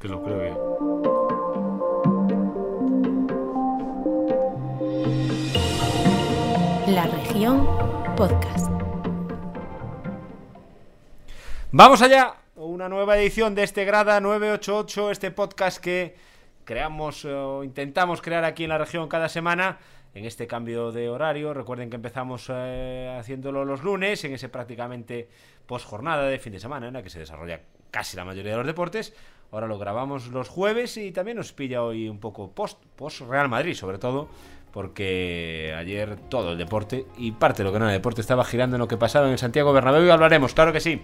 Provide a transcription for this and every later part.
Te lo. La región podcast. Vamos allá, una nueva edición de este Grada 988, este podcast que creamos o intentamos crear aquí en la región cada semana en este cambio de horario. Recuerden que empezamos eh, haciéndolo los lunes, en ese prácticamente post jornada de fin de semana, en la que se desarrolla casi la mayoría de los deportes. Ahora lo grabamos los jueves y también nos pilla hoy un poco post, post Real Madrid, sobre todo porque ayer todo el deporte y parte de lo que no era deporte estaba girando en lo que pasaba en Santiago Bernabéu y hablaremos, claro que sí,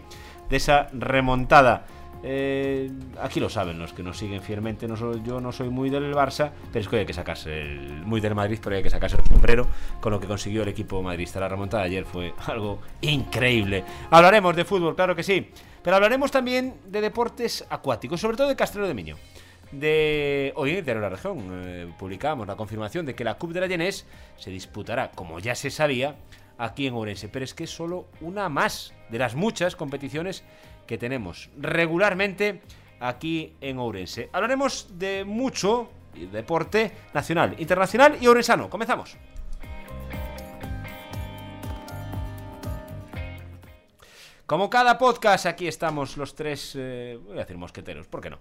de esa remontada. Eh, aquí lo saben los que nos siguen fielmente. No soy, yo no soy muy del Barça, pero es que hay que sacarse el, muy del Madrid, pero hay que sacarse el sombrero con lo que consiguió el equipo madridista. La remontada ayer fue algo increíble. Hablaremos de fútbol, claro que sí, pero hablaremos también de deportes acuáticos, sobre todo de Castelló de Miño. De hoy en la región eh, publicamos la confirmación de que la Cup de la Llenés se disputará, como ya se sabía, aquí en Ourense, pero es que es solo una más de las muchas competiciones que tenemos regularmente aquí en Ourense. Hablaremos de mucho deporte nacional, internacional y ourensano. Comenzamos. Como cada podcast, aquí estamos los tres, eh, voy a decir mosqueteros, ¿por qué no?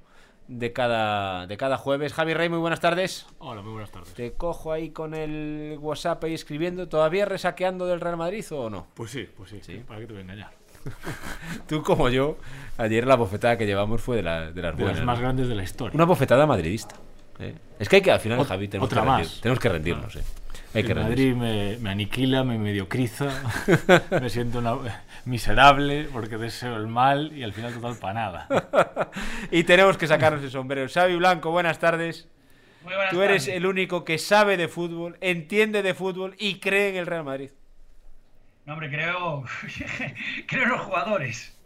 De cada, de cada jueves. Javi Rey, muy buenas tardes. Hola, muy buenas tardes. Te cojo ahí con el WhatsApp ahí escribiendo. ¿Todavía resaqueando del Real Madrid o no? Pues sí, pues sí. Sí. ¿Para qué te voy a engañar? Tú como yo, ayer la bofetada que llevamos fue de, la- de las De buenas. las más ¿no? grandes de la historia. Una bofetada madridista. ¿eh? Es que hay que, al final, Ot- Javi, tenemos otra que, más. rendir- tenemos que rendirnos. ¿eh? El que. Madrid me, me aniquila, me mediocriza, me siento una- miserable porque deseo el mal y al final total para nada. Y tenemos que sacarnos el sombrero. Xavi Blanco, buenas tardes. Muy buenas Tú eres tardes. el único que sabe de fútbol, entiende de fútbol y cree en el Real Madrid. No, hombre, creo, creo en los jugadores.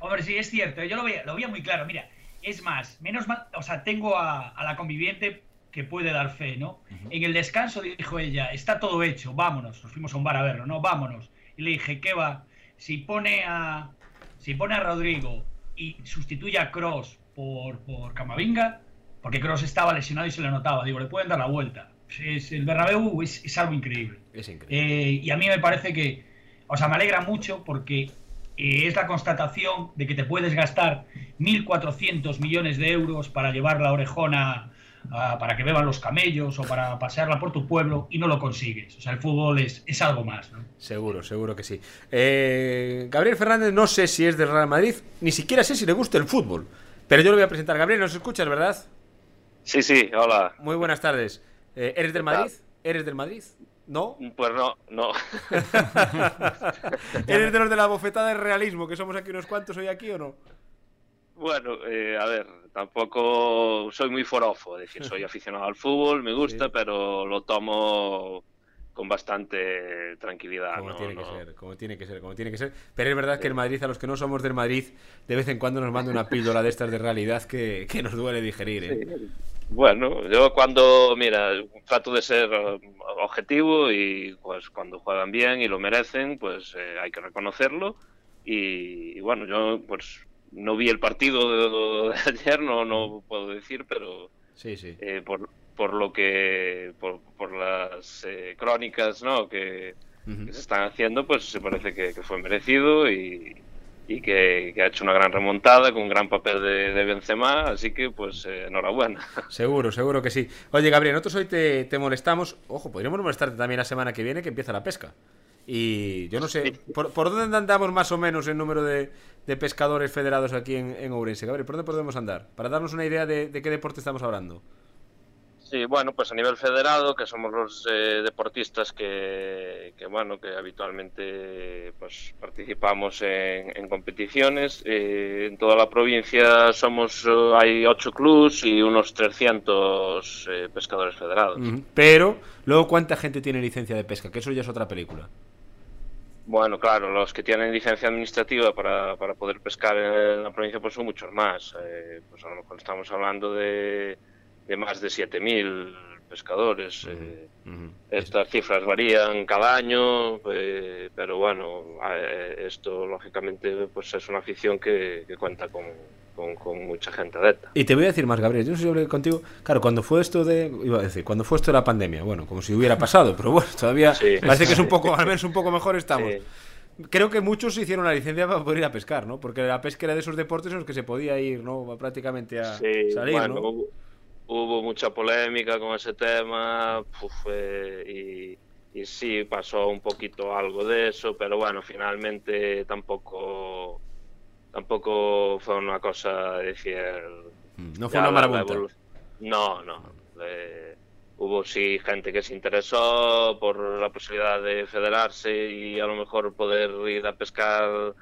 Hombre, sí, es cierto. Yo lo veía, lo veía muy claro. Mira, es más, menos mal, o sea, tengo a, a la conviviente que puede dar fe, ¿no? En el descanso dijo ella, está todo hecho, vámonos. Nos fuimos a un bar a verlo, ¿no? Vámonos. Y le dije, ¿qué va? Si pone a, si pone a Rodrigo y sustituye a Cross por, por Camavinga, porque Cross estaba lesionado y se le notaba, digo, le pueden dar la vuelta. Es, el Bernabéu es, es algo increíble. Es increíble. Eh, y a mí me parece que, o sea, me alegra mucho porque eh, es la constatación de que te puedes gastar 1.400 millones de euros para llevar la orejona para que beban los camellos o para pasearla por tu pueblo y no lo consigues. O sea, el fútbol es, es algo más. ¿no? Seguro, seguro que sí. Eh, Gabriel Fernández no sé si es del Real Madrid, ni siquiera sé si le gusta el fútbol. Pero yo lo voy a presentar. Gabriel, ¿nos escuchas, verdad? Sí, sí, hola. Muy buenas tardes. Eh, ¿Eres del. Madrid? ¿Eres del Madrid? ¿No? Pues no, no. ¿Eres de los de la bofetada del realismo, que somos aquí unos cuantos hoy aquí o no? Bueno, eh, a ver, tampoco soy muy forofo, es decir, soy aficionado al fútbol, me gusta, Sí. pero lo tomo con bastante tranquilidad. Como ¿no? tiene que No- ser, como tiene que ser, como tiene que ser. Pero es verdad que el Madrid, a los que no somos del Madrid, de vez en cuando nos manda una píldora de estas de realidad que, que nos duele digerir. ¿eh? Bueno, yo cuando, mira, trato de ser eh, objetivo y pues cuando juegan bien y lo merecen, pues eh, hay que reconocerlo. Y, y bueno, yo pues no vi el partido de, de ayer, no, no puedo decir, pero Sí, sí. eh, por, por lo que por, por las eh, crónicas ¿no? que, se están haciendo pues se parece que, que fue merecido y, y que, que ha hecho una gran remontada con un gran papel de, de Benzema así que pues eh, enhorabuena Seguro, seguro que sí. Oye, Gabriel, nosotros hoy te, te molestamos. Ojo, podríamos molestarte también la semana que viene que empieza la pesca. Y yo no sé, ¿por, por dónde andamos más o menos el número de, de pescadores federados aquí en, en Ourense? Gabriel, ¿por dónde podemos andar? Para darnos una idea de, de qué deporte estamos hablando. Sí, bueno, pues a nivel federado, que somos los eh, deportistas que, que, bueno, que habitualmente pues participamos en, en competiciones. eh, en toda la provincia somos eh, hay ocho clubs y unos 300 eh, pescadores federados. Pero, luego, ¿cuánta gente tiene licencia de pesca? Que eso ya es otra película. Bueno, claro, los que tienen licencia administrativa para, para poder pescar en la provincia pues son muchos más. Eh, pues a lo mejor estamos hablando de, de más de 7.000 pescadores. eh. Estas cifras varían cada año, eh, pero bueno, eh, esto lógicamente pues es una afición que, que cuenta con, con, con mucha gente adepta. Y te voy a decir más, Gabriel. Yo no sé si hablé contigo. Claro, cuando fue esto de. Iba a decir, cuando fue esto de la pandemia. Bueno, como si hubiera pasado, pero bueno, todavía Sí. parece que es un poco, al menos un poco mejor estamos. Sí. Creo que muchos hicieron la licencia para poder ir a pescar, ¿no? Porque la pesca era de esos deportes en los que se podía ir, ¿no? Prácticamente a Sí, salir, bueno, ¿no? hubo, hubo mucha polémica con ese tema puf, eh, y, y sí pasó un poquito algo de eso, pero bueno, finalmente tampoco tampoco fue una cosa de decir Mm, No fue una marabunta. No, no. eh, hubo sí gente que se interesó por la posibilidad de federarse y a lo mejor poder ir a pescar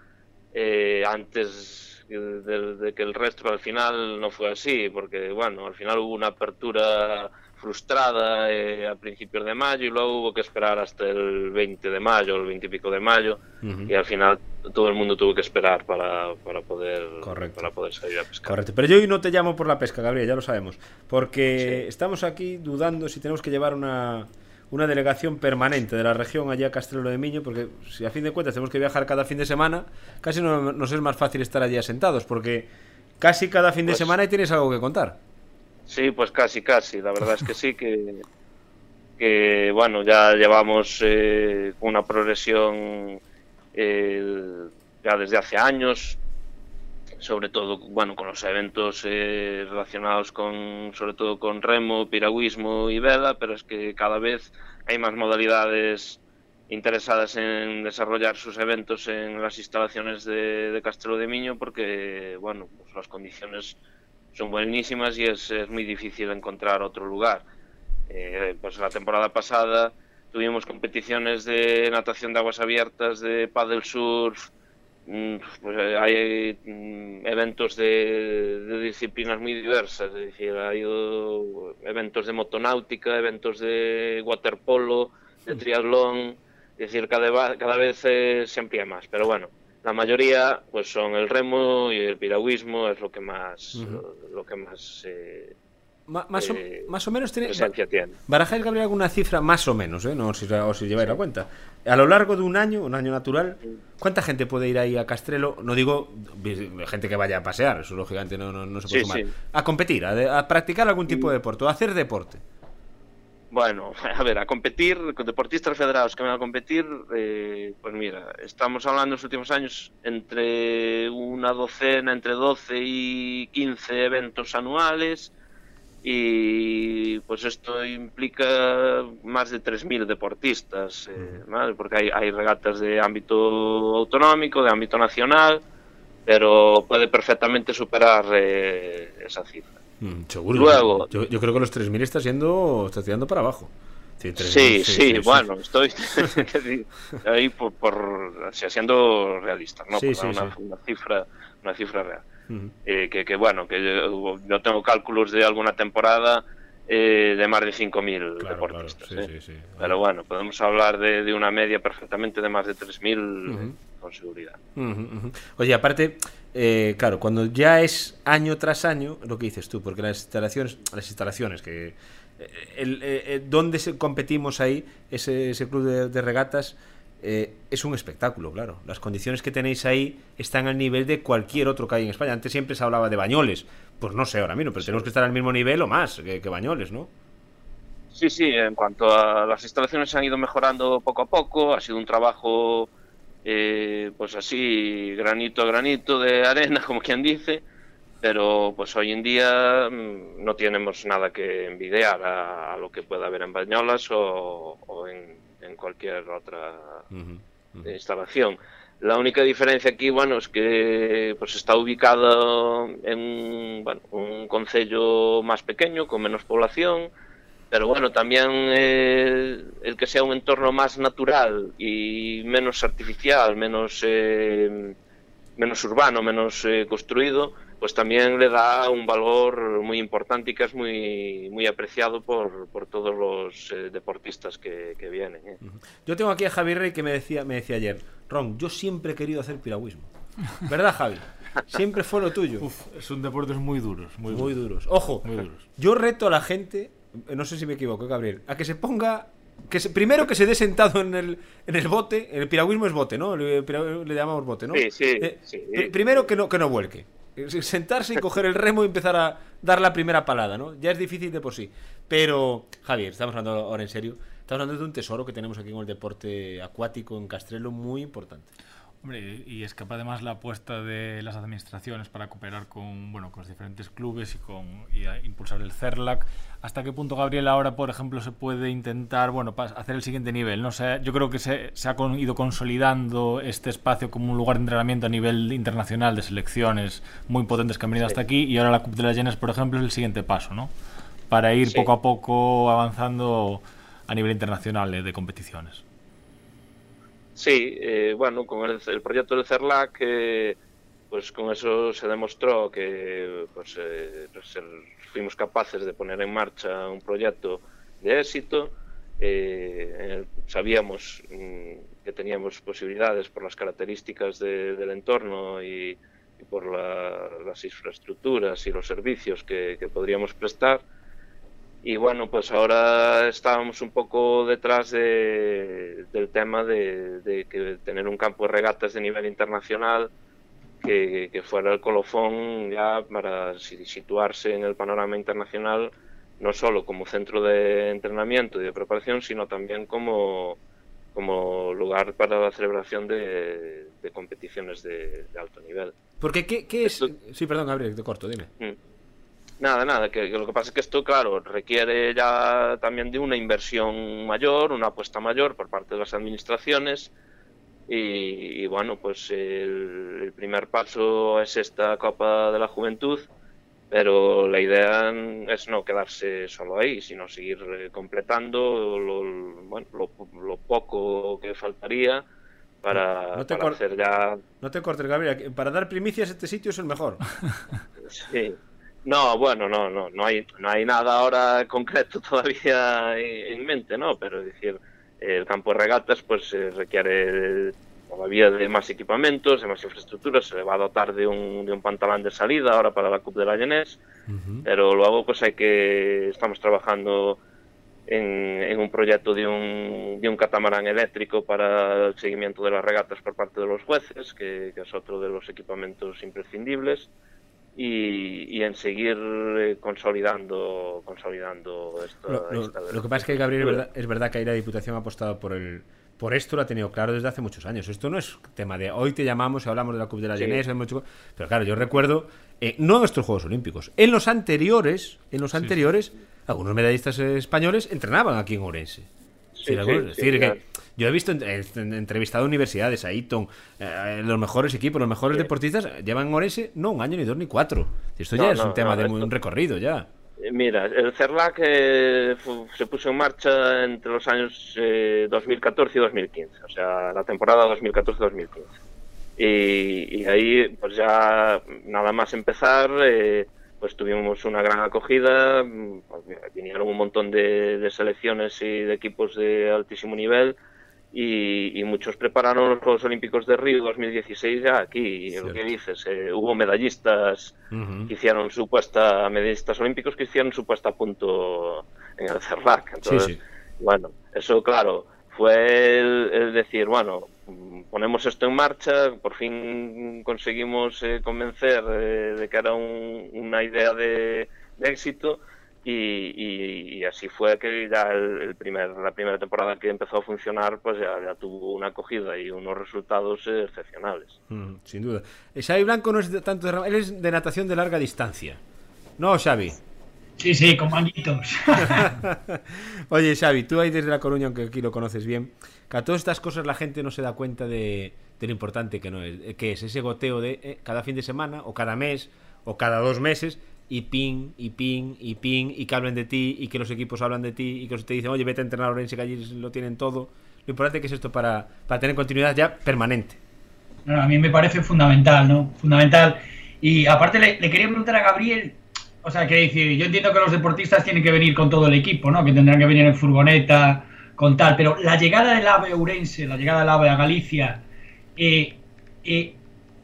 eh, antes de, de que el resto, al final no fue así, porque bueno, al final hubo una apertura frustrada eh, a principios de mayo y luego hubo que esperar hasta el 20 de mayo, el 20 y pico de mayo, Ujú. y al final todo el mundo tuvo que esperar para, para poder Correcto. para poder salir a pescar. Correcto. Pero yo hoy no te llamo por la pesca, Gabriel, ya lo sabemos. Porque Sí. estamos aquí dudando si tenemos que llevar una, una delegación permanente de la región allá a Castrelo de Miño, porque si a fin de cuentas tenemos que viajar cada fin de semana, casi no, nos es más fácil estar allí asentados, porque casi cada fin de Pues- semana tienes algo que contar. Sí, pues casi, casi. La verdad es que sí, que, que bueno, ya llevamos eh, una progresión eh, ya desde hace años, sobre todo, bueno, con los eventos eh, relacionados con, sobre todo con remo, piragüismo y vela, pero es que cada vez hay más modalidades interesadas en desarrollar sus eventos en las instalaciones de, Castelo de Miño porque, bueno, pues las condiciones son buenísimas y es, es muy difícil encontrar otro lugar. Eh, pues la temporada pasada tuvimos competiciones de natación de aguas abiertas, de paddle surf, hay mm, eventos de, de disciplinas muy diversas, es decir, hay oh, eventos de motonáutica, eventos de waterpolo, de triatlón, es decir, cada, cada vez eh, se amplía más, pero bueno, la mayoría pues son el remo y el piragüismo es lo que más Ujú. lo, lo que más eh, Ma- más, o, eh, más o menos tiene, tiene. ¿Barajáis, Gabriel, alguna cifra más o menos, eh? No, si, o si lleváis la cuenta. A lo largo de un año, un año natural, ¿cuánta gente puede ir ahí a Castrelo? No digo gente que vaya a pasear, eso lógicamente no, no, no se puede Sí, sumar. sí. A competir, a, a practicar algún tipo de deporte, o a hacer deporte. Bueno, a ver, a competir, con deportistas federados que van a competir, eh, pues mira, estamos hablando en los últimos años entre una docena, entre 12 y 15 eventos anuales y pues esto implica más de 3.000 deportistas, eh, ¿vale? porque hay, hay regatas de ámbito autonómico, de ámbito nacional, pero puede perfectamente superar eh, esa cifra. Mm, seguro. Luego- Yo, yo creo que los 3.000 está siendo, está tirando para abajo. Sí, 3.000, Sí, sí, bueno, estoy ahí por, por o sea, siendo realistas, ¿no? Sí, Por sí, una, sí. una cifra, una cifra real. Eh, que, que, bueno, que yo, yo tengo cálculos de alguna temporada eh, de más de 5.000 Claro, deportistas. claro, sí, ¿eh? sí, sí. Pero bueno, podemos hablar de, de una media perfectamente de más de 3.000 Ujú. con seguridad. Oye, aparte, eh, claro, cuando ya es año tras año, lo que dices tú, porque las instalaciones, las instalaciones que el, eh, donde se- competimos ahí, ese, ese club de, de regatas, eh, es un espectáculo, claro. Las condiciones que tenéis ahí están al nivel de cualquier otro que hay en España. Antes siempre se hablaba de Bañoles, pues no sé ahora mismo, pero tenemos que estar al mismo nivel o más que, que Bañoles, ¿no? Sí, sí, en cuanto a las instalaciones se han ido mejorando poco a poco, ha sido un trabajo eh, pues así granito a granito de arena, como quien dice, pero pues hoy en día mm, no tenemos nada que envidiar a, a lo que pueda haber en Bañolas o, o en, en cualquier otra instalación. La única diferencia aquí, bueno, es que pues está ubicado en bueno, un concello más pequeño, con menos población, pero bueno, también eh, el que sea un entorno más natural y menos artificial, menos eh, menos urbano, menos eh, construido, pues también le da un valor muy importante y que es muy muy apreciado por, por todos los eh, deportistas que, que vienen. ¿eh? Yo tengo aquí a Javi Rey que me decía, me decía ayer, Ron, yo siempre he querido hacer piragüismo. ¿Verdad, Javi? Siempre fue lo tuyo. Uf, son deportes muy duros, muy, Muy duros. duros. Ojo, Muy duros. yo reto a la gente, eh, no sé si me equivoco, Gabriel, a que se ponga. Que se- primero que se dé sentado en el, en el bote. El piragüismo es bote, ¿no? El piragüismo le llamamos bote, ¿no? Sí, sí, Eh, sí. primero que no, que no vuelque. sentarse y coger el remo y empezar a dar la primera palada, ¿no? Ya es difícil de por sí. Pero, Javier, estamos hablando ahora en serio. Estamos hablando de un tesoro que tenemos aquí en el deporte acuático en Castrelo muy importante. Hombre, y es que además la apuesta de las administraciones para cooperar con, bueno, con los diferentes clubes y, con, y impulsar el CERLAC. ¿Hasta qué punto, Gabriel, ahora, por ejemplo, se puede intentar bueno, hacer el siguiente nivel? ¿no? sé yo creo que se, se ha ido consolidando este espacio como un lugar de entrenamiento a nivel internacional de selecciones muy potentes que han venido hasta aquí y ahora la Cup de las Llenas, por ejemplo, es el siguiente paso, ¿no? Para ir poco a poco avanzando a nivel internacional de competiciones. Sí, eh, bueno, con el, proyecto del CERLAC, eh, pues con eso se demostró que pues, eh, pues fuimos capaces de poner en marcha un proyecto de éxito. sabíamos mm, que teníamos posibilidades por las características del entorno y, por las infraestructuras y los servicios que podríamos prestar y bueno, pues ahora estábamos un poco detrás de, del tema de, que tener un campo de regatas de nivel internacional que, fuera el colofón ya para situarse en el panorama internacional, no solo como centro de entrenamiento y de preparación, sino también como, como lugar para la celebración de, competiciones de, alto nivel. Porque, ¿qué, qué es? Sí, perdón, Gabriel, te corto, dime. Mm. Nada, nada, que, lo que pasa es que esto, claro, requiere ya también de una inversión mayor, una apuesta mayor por parte de las administraciones. Y, bueno, pues el, primer paso es esta Copa de la Juventud, pero la idea es no quedarse solo ahí, sino seguir eh, completando lo, bueno, lo, poco que faltaría para, hacer ya... No te cortes, Gabriel, para dar primicias este sitio es el mejor. sí. No, bueno, no, no, no hay, no hay nada ahora concreto todavía en, mente, ¿no? Pero es decir, el campo de regatas pues eh, requiere todavía de más equipamientos, de más infraestructuras, se le va a dotar de un, de un pantalón de salida ahora para la Cup de la Llenés, pero luego pues hay que, estamos trabajando en, en, un proyecto de un, de un catamarán eléctrico para el seguimiento de las regatas por parte de los jueces, que, que es otro de los equipamientos imprescindibles y, en seguir eh, consolidando consolidando esto. Lo, que pasa es que Gabriel es verdad, es verdad que ahí la Diputación ha apostado por el por esto lo ha tenido claro desde hace muchos años. Esto no es tema de hoy te llamamos y hablamos de la Cup de la sí. pero claro, yo recuerdo eh, no nuestros Juegos Olímpicos, en los anteriores, en los anteriores, algunos medallistas españoles entrenaban aquí en Orense. Es decir, que yo he visto entrevistado a universidades, a Eton, eh, los mejores equipos, los mejores deportistas llevan en Orense no un año, ni dos, ni cuatro. Esto ya es un tema de un recorrido ya. Eh, mira, el CERLAC eh, se puso en marcha entre los años 2014 y 2015, o sea, la temporada 2014-2015. Y, y, ahí, pues ya nada más empezar, pues tuvimos una gran acogida, vinieron un montón de, selecciones y de equipos de altísimo nivel y, muchos prepararon los Juegos Olímpicos de Río 2016 ya aquí. Lo que dices, eh, hubo medallistas que hicieron su puesta, medallistas olímpicos que hicieron su puesta a punto en el CERLAC. Entonces, bueno, eso claro, fue el, decir, bueno, ponemos esto en marcha, por fin conseguimos eh, convencer eh, de que era una idea de éxito y, así fue que ya el, primer, la primera temporada que empezó a funcionar, pues ya, tuvo una acogida y unos resultados excepcionales. Mm, sin duda. Eh, Xavi Blanco no es de tanto de, él es de natación de larga distancia. ¿No, Xavi? Sí, sí, con manguitos. Oye, Xavi, tú ahí desde La Coruña, aunque aquí lo conoces bien, que a todas estas cosas la gente no se da cuenta de, lo importante que, no es, que es ese goteo de eh, cada fin de semana, o cada mes, o cada dos meses, y ping, y ping, y ping, y que hablen de ti, y que los equipos hablan de ti, y que te dicen, oye, vete a entrenar a Orense, que allí lo tienen todo. Lo importante que es esto para, para tener continuidad ya permanente. a mí me parece fundamental, ¿no? Fundamental. Y aparte le, quería preguntar a Gabriel, o sea, que decir, yo entiendo que los deportistas tienen que venir con todo el equipo, ¿no? Que tendrán que venir en furgoneta, con tal, pero la llegada del AVE Urense, la llegada del AVE a Galicia, eh, eh,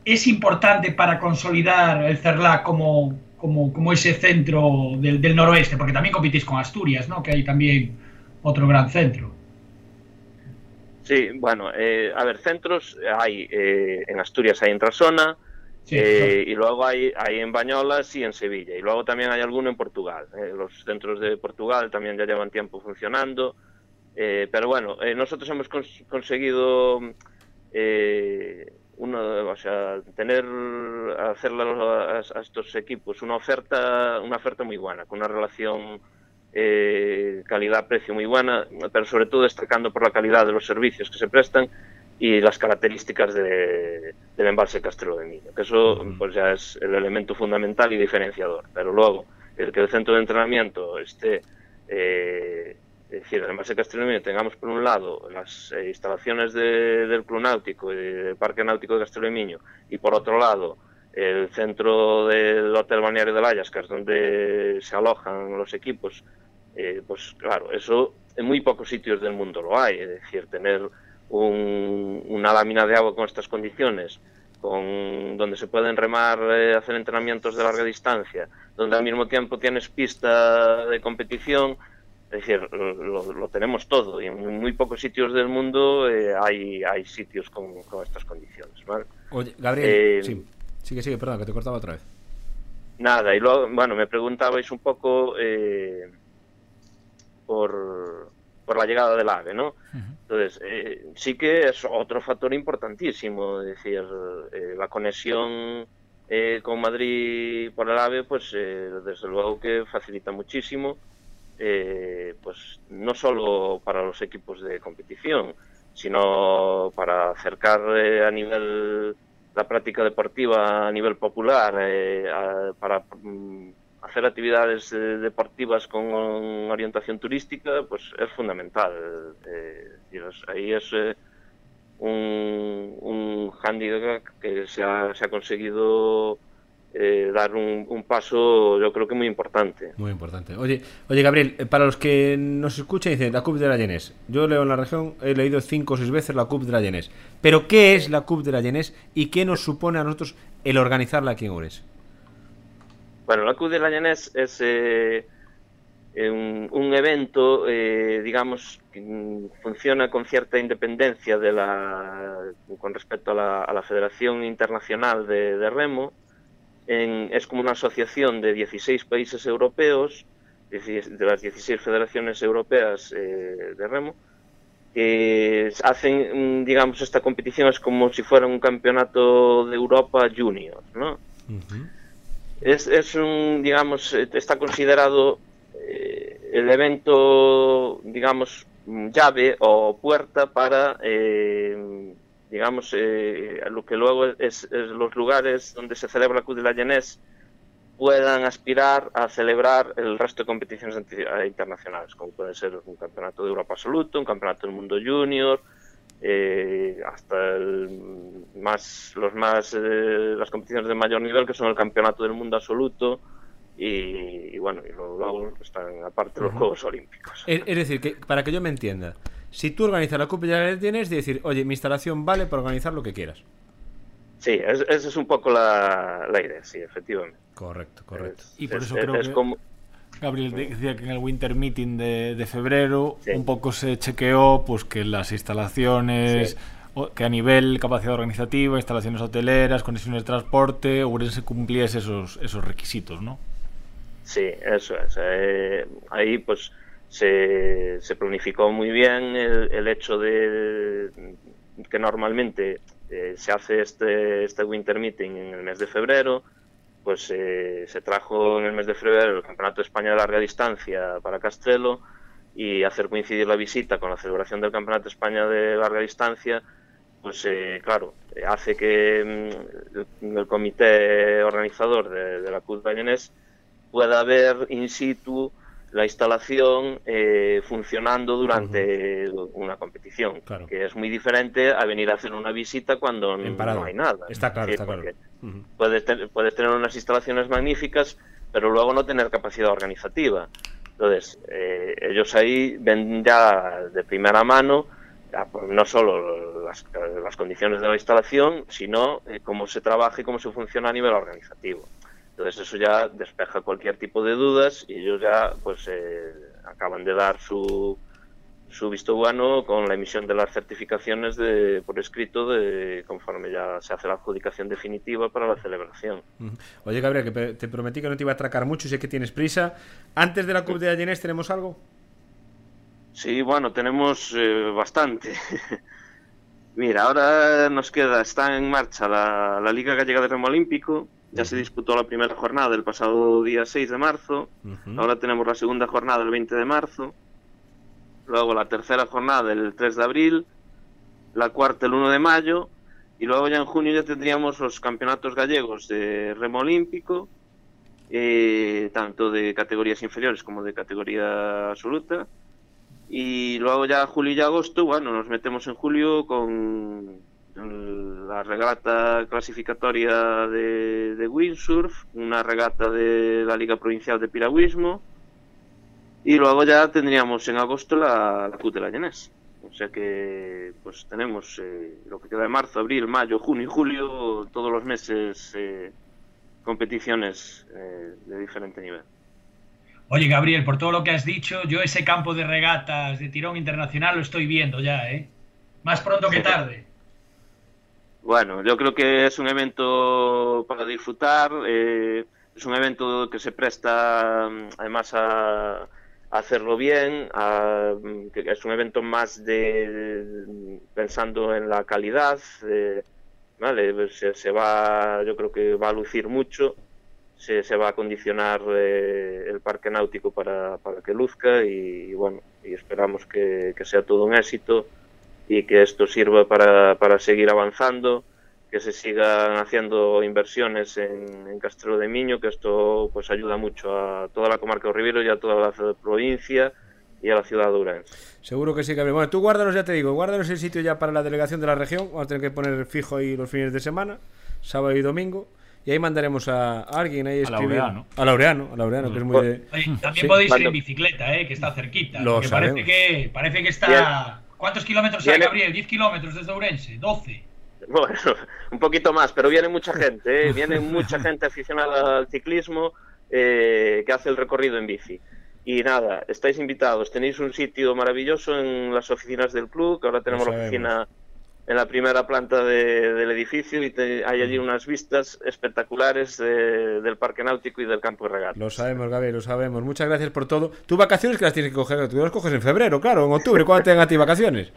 es importante para consolidar el CERLA como, como, como ese centro del, del, noroeste, porque también compitís con Asturias, ¿no? Que hay también otro gran centro. Sí, bueno, eh, a ver, centros hay, eh, en Asturias hay en Trasona, Eh, y luego hay, hay en Bañolas y en Sevilla. Y luego también hay alguno en Portugal. Eh, los centros de Portugal también ya llevan tiempo funcionando. Eh, pero bueno, nosotros hemos conseguido uno, o sea, tener, hacerle a, a, estos equipos una oferta, una oferta muy buena, con una relación calidad-precio muy buena, pero sobre todo destacando por la calidad de los servicios que se prestan y las características de, del embalse Castelo de Miño, que eso pues ya es el elemento fundamental y diferenciador. Pero luego, el que el centro de entrenamiento esté, eh, es decir, el embalse Castelo de Miño tengamos por un lado las eh, instalaciones del Club Náutico y del Parque Náutico de Castelo de Miño y por otro lado el centro del Hotel Balneario de Layas, que es donde se alojan los equipos, eh, pues claro, eso en muy pocos sitios del mundo lo hay, es decir, tener una lámina de agua con estas condiciones, con, donde se pueden remar, eh, hacer entrenamientos de larga distancia, donde al mismo tiempo tienes pista de competición, es decir, lo, tenemos todo y en muy pocos sitios del mundo eh, hay, hay sitios con, estas condiciones. ¿vale? Oye, Gabriel, eh, sí. sigue, sigue, perdón, que te cortaba otra vez. Nada, y luego, bueno, me preguntabais un poco por, por la llegada del AVE, ¿no? Entonces, eh, sí que es otro factor importantísimo, es decir, eh, la conexión eh, con Madrid por el AVE, pues desde luego que facilita muchísimo, pues no solo para los equipos de competición, sino para acercar a nivel la práctica deportiva a nivel popular, para mm, hacer actividades eh, deportivas con orientación turística, pues es fundamental. Eh, ahí es eh, un, un handicap que se ha, se ha conseguido dar un, paso, yo creo que muy importante. Muy importante. Oye, oye Gabriel, para los que nos escuchan, dicen la CUP de la Llenés. Yo leo en la región, he leído cinco o seis veces la CUP de la Llenés. Pero, ¿qué es la CUP de la Llenés y qué nos supone a nosotros el organizarla aquí en Ores? Bueno, la CUD de la Llanés es eh, un, evento, eh, digamos, que funciona con cierta independencia de la, con respecto a la, Federación Internacional de, Remo. es como una asociación de 16 países europeos, de las 16 federaciones europeas eh, de remo, que hacen, digamos, esta competición es como si fuera un campeonato de Europa junior, ¿no? Es, es un, digamos, eh, está considerado eh, el evento, digamos, llave o puerta para, eh, digamos, lo que luego es, los lugares donde se celebra la de la Llenés puedan aspirar a celebrar el resto de competiciones internacionales, como puede ser un campeonato de Europa absoluto, un campeonato del mundo junior, eh, hasta más, los más, eh, las competiciones de mayor nivel, que son el Campeonato del Mundo Absoluto, y, bueno, y luego están aparte los Juegos Olímpicos. Es, decir, que para que yo me entienda, si tú organizas la Copa ya la tienes, de decir, oye, mi instalación vale para organizar lo que quieras. Sí, esa es, un poco la, idea, sí, efectivamente. Correcto, correcto. y por eso creo que... Como, Gabriel decía que en el Winter Meeting de, febrero un poco se chequeó pues que las instalaciones, que a nivel capacidad organizativa, instalaciones hoteleras, conexiones de transporte, se cumpliese esos, esos requisitos, ¿no? Sí, eso es. Eh, ahí pues se, se, planificó muy bien el, hecho de que normalmente eh, se hace este, este Winter Meeting en el mes de febrero, pues eh, se trajo en el mes de febrero el Campeonato de España de larga distancia para Castelo y hacer coincidir la visita con la celebración del Campeonato de España de larga distancia, pues eh, claro, hace que mm, el, comité organizador de, la CUT Ballenés pueda ver in situ la instalación eh, funcionando durante una competición, que es muy diferente a venir a hacer una visita cuando no hay nada. Está claro, está claro. puedes, tener unas instalaciones magníficas, pero luego no tener capacidad organizativa. Entonces, eh, ellos ahí ven ya de primera mano pues, no solo las, condiciones de la instalación, sino eh, cómo se trabaja y cómo se funciona a nivel organizativo. Entonces eso ya despeja cualquier tipo de dudas y ellos ya pues eh, acaban de dar su, su visto bueno con la emisión de las certificaciones de, por escrito de conforme ya se hace la adjudicación definitiva para la celebración. Oye, Gabriel, que te prometí que no te iba a atracar mucho, sé que tienes prisa. Antes de la Cup de Ayenés, ¿tenemos algo? Sí, bueno, tenemos eh, bastante. Mira, ahora nos queda, está en marcha la, la Liga Gallega de Remo Olímpico. Ya se disputó la primera jornada el pasado día 6 de marzo. Ahora tenemos la segunda jornada el 20 de marzo. Luego la tercera jornada el 3 de abril. La cuarta el 1 de mayo. Y luego ya en junio ya tendríamos los campeonatos gallegos de remo olímpico. eh, tanto de categorías inferiores como de categoría absoluta. Y luego ya julio y agosto, bueno, nos metemos en julio con la regata clasificatoria de, de windsurf, una regata de la Liga Provincial de Piragüismo y luego ya tendríamos en agosto la, la CUT de la Llanés. O sea que pues tenemos eh, lo que queda de marzo, abril, mayo, junio y julio, todos los meses eh, competiciones eh, de diferente nivel. Oye, Gabriel, por todo lo que has dicho, yo ese campo de regatas de tirón internacional lo estoy viendo ya, ¿eh? Más pronto que tarde. Bueno, yo creo que es un evento para disfrutar, eh, es un evento que se presta mm, además a, hacerlo bien, a- mm, que es un evento más de pensando en la calidad, eh, vale, Pues se, se va, yo creo que va a lucir mucho, se, se va a condicionar eh, el parque náutico para, para que luzca y, bueno, y esperamos que sea todo un éxito y que esto sirva para, para seguir avanzando, que se sigan haciendo inversiones en, en Castrelo de Miño, que esto pues ayuda mucho a toda la comarca de Rivero y a toda la provincia y a la ciudad de Ourense. Seguro que sí, Gabriel. Bueno, tú guárdanos, ya te digo, guárdanos el sitio ya para la delegación de la región. Vamos a tener que poner fijo ahí los fines de semana, sábado y domingo. Y ahí mandaremos a, alguien ahí A escribir- Laureano. A Laureano, a Laureano, que es muy de... Oye, también Sí. podéis ir en bicicleta, ¿eh? Que está cerquita. Lo parece que, parece que está... Bien. ¿Cuántos kilómetros hay, Viene- Gabriel? ¿10 kilómetros desde Ourense? ¿12? Bueno, un poquito más, pero viene mucha gente, ¿eh? viene mucha gente aficionada al ciclismo eh, que hace el recorrido en bici. Y nada, estáis invitados. Tenéis un sitio maravilloso en las oficinas del club, que ahora tenemos la oficina en la primera planta de- del edificio y te- hay allí unas vistas espectaculares de- del parque náutico y del campo de regatas. Lo sabemos, Gabriel, lo sabemos. Muchas gracias por todo. Tú vacaciones que las tienes que coger, tú las coges en febrero, claro, en octubre, ¿cuándo tengan a ti vacaciones?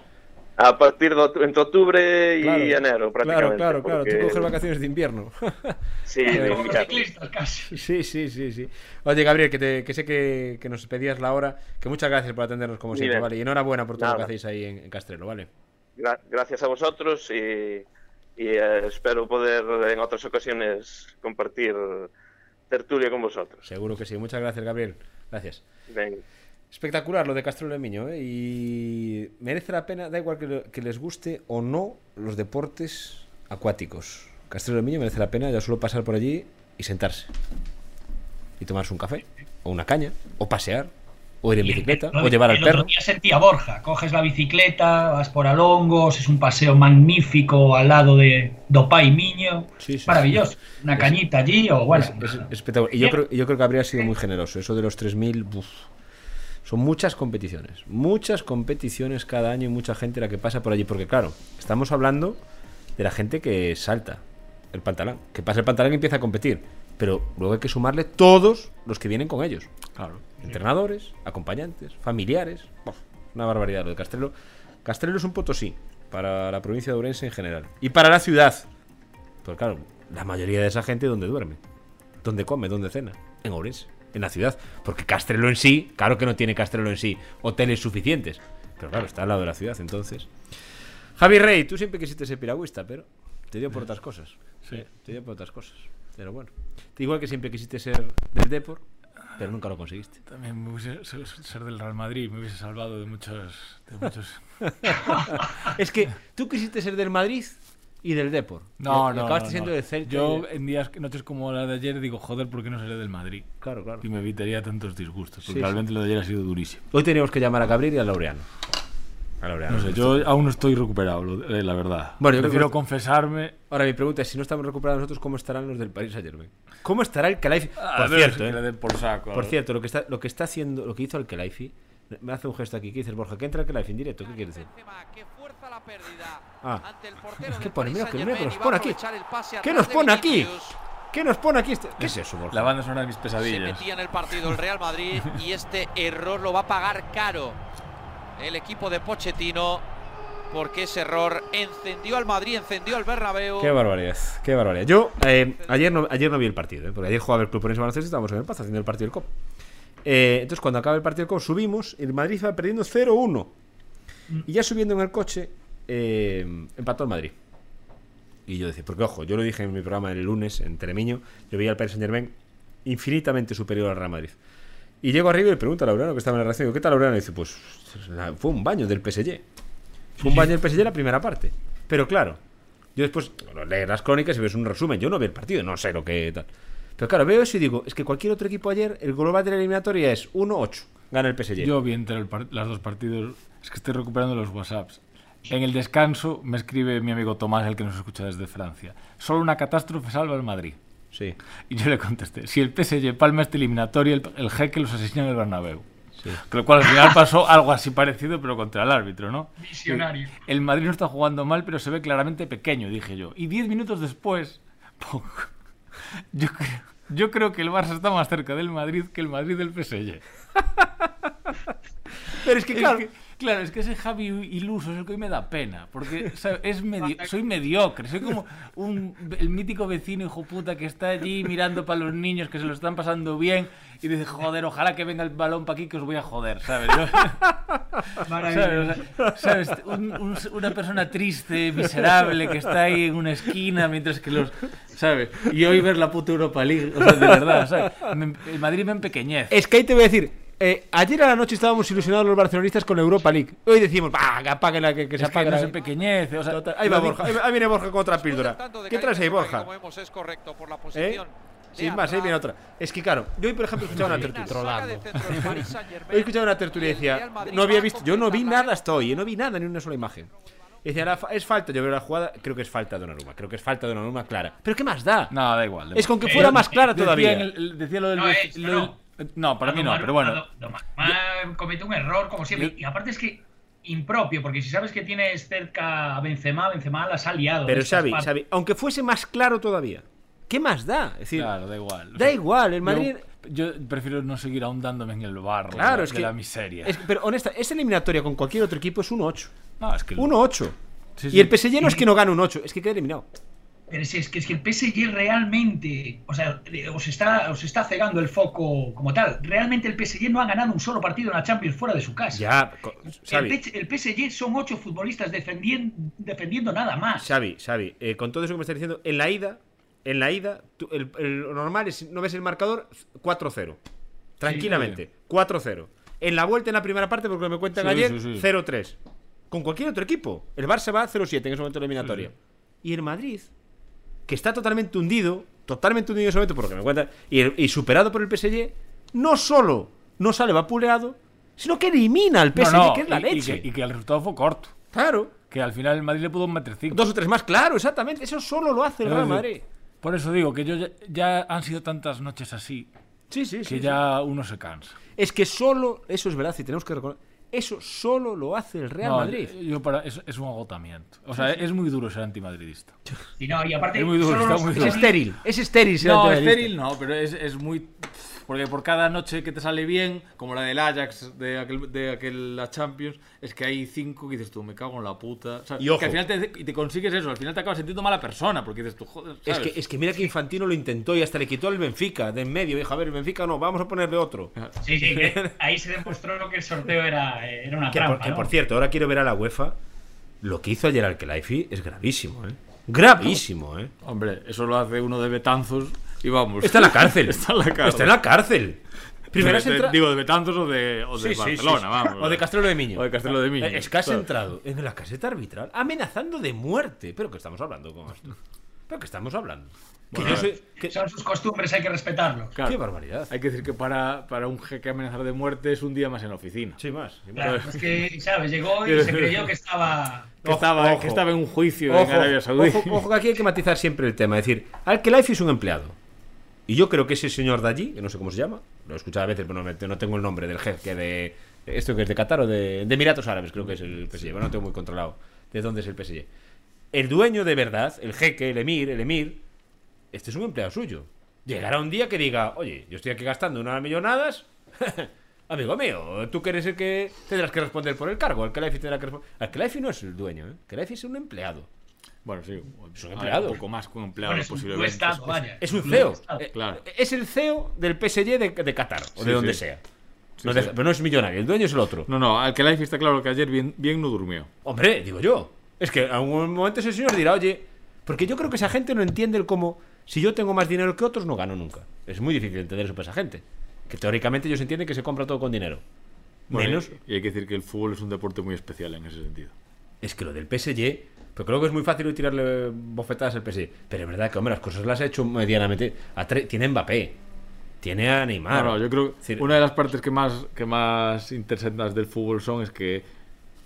A partir de entre octubre y Claro, enero, prácticamente. Claro, claro, claro, tú coges vacaciones de invierno. Sí, de ciclistas, casi. Sí, sí, sí, sí. Oye, Gabriel, que, te- que sé que, que nos pedías la hora, que muchas gracias por atendernos como siempre, bien. ¿vale? Y enhorabuena por todo lo que hacéis ahí en, en Castrelo, ¿vale? Gra- gracias a vosotros y, y, eh, espero poder en otras ocasiones compartir tertulia con vosotros. Seguro que sí. Muchas gracias, Gabriel. Gracias. Venga. Espectacular lo de Castrelo de Miño, ¿eh? Y merece la pena, da igual que, lo- que les guste o no los deportes acuáticos. Castrelo de Miño merece la pena ya solo pasar por allí y sentarse. Y tomarse un café, o una caña, o pasear, o ir en el- bicicleta, el- o llevar al el otro perro. día sentía Borja, coges la bicicleta, vas por Alongos, es un paseo magnífico al lado de Dopá y Miño. Sí, sí, Maravilloso. Una cañita allí o bueno. Es, es espectacular. Y yo creo, yo creo que habría sido muy generoso. Eso de los 3.000, buf. son muchas competiciones. Muchas competiciones cada año y mucha gente la que pasa por allí. Porque, claro, estamos hablando de la gente que salta el pantalón. Que pasa el pantalón y empieza a competir. Pero luego hay que sumarle todos los que vienen con ellos. Claro. Entrenadores, acompañantes, familiares. Una barbaridad lo de Castrelo. Castrelo es un potosí para la provincia de Ourense en general. Y para la ciudad. Pues claro, la mayoría de esa gente donde duerme, donde come, donde cena, en Ourense, en la ciudad. Porque Castrelo en sí, claro que no tiene Castrelo en sí hoteles suficientes. Pero claro, está al lado de la ciudad, entonces. Javi Rey, tú siempre quisiste ser piragüista, pero te dio por otras cosas. Sí. Te dio por otras cosas. Pero bueno. Igual que siempre quisiste ser del Depor, pero nunca lo conseguiste. También me hubiese, ser ser del Real Madrid me hubiese salvado de muchos. De muchos... es que tú quisiste ser del Madrid y del Depor. No, Y- y no. acabaste no, siendo no. del Celta. Yo en días, noches como la de ayer, digo, joder, ¿por qué no seré del Madrid? Claro, claro. Y me evitaría tantos disgustos. Porque Sí, realmente lo de ayer ha sido durísimo. Hoy teníamos que llamar a Gabriel y a Laureano. No sé, yo aún no estoy recuperado, eh, la verdad. Bueno, yo creo prefiero que- confesarme. Ahora mi pregunta es, si no estamos recuperados nosotros, ¿cómo estarán los del Paris Saint Germain? ¿Cómo estará el Kelaifi? A Por ver, cierto, que ¿eh? por saco. Por cierto, lo que está, lo que está haciendo, lo que hizo el Kelaifi, Me hace un gesto aquí. ¿Qué dices, Borja? Que entra el que live en directo. ¿Qué quiere decir? que fuerza la pérdida Ah. ante el portero ¿Qué del pone? Mira, que mira que nos pone aquí. ¿Qué nos pone aquí? ¿Qué nos pone aquí? Este... ¿Qué es eso, Borja? La banda sonora de mis Se pesadillas. metía en el partido el Real Madrid y este error lo va a pagar caro el equipo de Pochettino porque ese error encendió al Madrid, encendió al Bernabéu. Qué barbaridad, qué barbaridad. Yo eh, ayer, no, ayer no vi el partido, ¿eh? porque ayer jugaba el Club Orense Baloncesto y estábamos en el Paz haciendo el partido del COP. Eh, entonces, cuando acaba el partido del COP, subimos y el Madrid iba perdiendo 0-1. Y ya subiendo en el coche, eh, empató el Madrid. Y yo decía, porque ojo, yo lo dije en mi programa el lunes en Telemiño, yo veía al Paris Saint Germain infinitamente superior al Real Madrid. Y llego arriba y le pregunto a Laureano que estaba en la reacción, ¿qué tal Laureano? Y dice, pues fue un baño del PSG. Fue un baño del PSG la primera parte. Pero claro, yo después bueno, lees las crónicas y ves un resumen. Yo no veo el partido, no sé lo que tal. Pero claro, veo eso y digo, es que cualquier otro equipo ayer, el global de la eliminatoria es 1-8. Gana el PSG. Yo vi entre las dos partidos. Es que estoy recuperando los WhatsApps. En el descanso me escribe mi amigo Tomás, el que nos escucha desde Francia. Solo una catástrofe salva al Madrid. Sí. Y yo le contesté, si el PSG palma este eliminatorio, el, el jeque los asesina en el Bernabéu. Con lo cual al final pasó algo así parecido, pero contra el árbitro, ¿no? Visionario. El Madrid no está jugando mal, pero se ve claramente pequeño, dije yo. Y diez minutos después, yo, creo, yo creo que el Barça está más cerca del Madrid que el Madrid del PSG. Pero es que Es claro, que, claro, es que ese Javi iluso es el que hoy me da pena. Porque ¿sabes? es medio- soy mediocre. Soy como un, el mítico vecino hijo puta que está allí mirando para los niños que se lo están pasando bien. Y dice, joder, ojalá que venga el balón para aquí que os voy a joder, ¿sabes? Yo- Maravilloso. ¿Sabes? O sea, ¿sabes? Un- un- una persona triste, miserable, que está ahí en una esquina mientras que los. ¿Sabes? Y hoy ver la puta Europa League, o sea, de verdad, ¿sabes? Me- el Madrid me empequeñece. es que ahí te voy a decir. Eh, ayer a la noche estábamos ilusionados los barcelonistas con la Europa League. Hoy decimos, va, que apaguen la que, que se Es que apague no la- se empequeñece. O sea, Total, Ahí va Borja, ahí, ahí viene Borja con otra píldora. ¿Qué traes ahí, Borja? Como vemos es correcto por la ¿Eh? posición. Sin más, ahí viene atrás. otra. Es que claro, yo hoy por ejemplo escuchaba una Una tertulia. Hoy escuchaba una tertulia y decía, no había visto, yo no vi nada hasta hoy, no vi nada ni una sola imagen. Y decía, "La fa- es falta, yo veo la jugada, creo que es falta de una Numa, creo que es falta de una Numa clara. Pero ¿qué más da? No, da igual. da Es con que fuera Eh, más clara Decía todavía. en el- decía lo del. No, es, lo no. para mí no, pero bueno. Cometió un error, como siempre. Y aparte es que impropio, porque si sabes que tienes cerca a Benzema, Benzema las ha liado. Pero Xavi. Xavi, aunque fuese más claro todavía, ¿qué más da? Es decir, Claro, da igual. O da sea, igual, el Madrid... Yo, yo prefiero no seguir ahondándome en el barro Claro, de, es de que... la miseria. es pero honesta, esa eliminatoria con cualquier otro equipo es 1-8. no, es que. 1-8. Sí, Y el PSG no es que no gane un 8, es que queda eliminado. Pero si es que, es que el PSG realmente, o sea, os está, os está cegando el foco como tal. Realmente el PSG no ha ganado un solo partido en la Champions fuera de su casa. Ya, El, Xavi, el PSG son ocho futbolistas defendiendo, defendiendo nada más. Xavi, Xavi, eh, con todo eso que me estás diciendo, en la ida, en la ida, tú- el, el- lo normal es, no ves el marcador, 4-0. Tranquilamente, 4-0. En la vuelta en la primera parte, porque me cuentan Sí, ayer, sí, sí. 0-3. Con cualquier otro equipo. El Barça va 0-7 en ese momento de la eliminatoria. Sí, Y el Madrid, que está totalmente hundido, totalmente hundido en ese momento, por lo que me cuentan, y, y superado por el PSG, no solo no sale vapuleado, sino que elimina al PSG, no, que es la y- y leche. que- y que el resultado fue corto. Claro. Que al final el Madrid le pudo meter 5. Dos o tres más, claro, exactamente. Eso solo lo hace el Real Madrid. Por eso digo que yo ya, ya han sido tantas noches así Sí, sí, que sí. ya uno se cansa. Es que solo, eso es verdad, y tenemos que reconocer, eso solo lo hace el Real No, Madrid. Yo para, es, es un agotamiento. O sea, es muy duro ser antimadridista. Y, no, y aparte, Es muy duro, solo está los- muy Es duro. estéril, es estéril. ser No, antimadridista. estéril no, pero es, es muy... Porque por cada noche que te sale bien, como la del Ajax de aquel, de aquel la Champions, es que hay cinco que dices tú, me cago en la puta. O sea, Y ojo. Que al final te, y te consigues eso, al final te acabas sintiendo mala persona, porque dices tú, joder, Es ¿sabes? que, es que mira que Infantino lo intentó y hasta le quitó el Benfica de en medio. Dijo, a ver, el Benfica no, vamos a ponerle otro. Sí, sí, que ahí se demostró que el sorteo era, era una Que por, trampa. que ¿no? por cierto, ahora quiero ver a la UEFA. Lo que hizo ayer al Kelaifi es gravísimo, ¿eh? Gravísimo, ¿eh? Hombre, eso lo hace uno de Betanzos y vamos. Está en la cárcel. Está en la cárcel. Está en la cárcel. Primeras De- de- entra- Digo, de Betanzos o de, o de Sí, sí, sí, Barcelona, sí. vamos. O de Castrelo de Miño. O de Castrelo de Miño. Eh, Es que has Claro. entrado en la caseta arbitral amenazando de muerte. ¿Pero qué estamos hablando con esto? ¿Pero qué estamos hablando? Que Bueno, yo a soy- ver. que- Son sus costumbres, hay que respetarlos. Claro. Qué barbaridad. Hay que decir que para, para un jeque amenazar de muerte es un día más en la oficina. Sí, más. sí más. Claro, es que, ¿sabes? Llegó y se creyó que estaba. Que, Ojo, estaba, ojo. que estaba en un juicio Ojo, en Arabia Saudí. ojo, ojo, que aquí hay que matizar siempre el tema. Es decir, al Kelaifi es un empleado. Y yo creo que ese señor de allí, que no sé cómo se llama, lo he escuchado a veces, pero no, no tengo el nombre del jefe de. ¿Esto que es de Qatar o de, de Emiratos Árabes? Creo que es el PSG. Bueno, no tengo muy controlado de dónde es el PSG. El dueño de verdad, el jeque, el emir, el emir, este es un empleado suyo. Llegará un día que diga, oye, yo estoy aquí gastando unas millonadas. Amigo mío, tú que eres el que tendrás que responder por el cargo. El Kelaifi tendrá que responder. El Kelaifi no es el dueño, ¿eh? El es un empleado. Bueno, sí. Es un empleado. Un poco más que un empleado, Bueno, es un posiblemente. estado, vaya. Es un CEO. Eh, Claro. Es el CEO del PSG de, de Qatar o Sí, de donde sí. sea. Sí, No pero no es millonario, el dueño es el otro. No, no, al que Life está claro que ayer bien, bien no durmió. Hombre, digo yo. Es que en algún momento ese señor dirá, oye, porque yo creo que esa gente no entiende el cómo, si yo tengo más dinero que otros, no gano nunca. Es muy difícil entender eso para esa gente. Que teóricamente ellos entienden que se compra todo con dinero. Bueno, Menos, Y hay que decir que el fútbol es un deporte muy especial en ese sentido. es que lo del PSG, pero creo que es muy fácil tirarle bofetadas al PSG. Pero es verdad que, hombre, las cosas las ha hecho medianamente. a Tiene Mbappé, tiene a Neymar. No, no, yo creo decir, que una de las partes que más, que más interesantes del fútbol son es que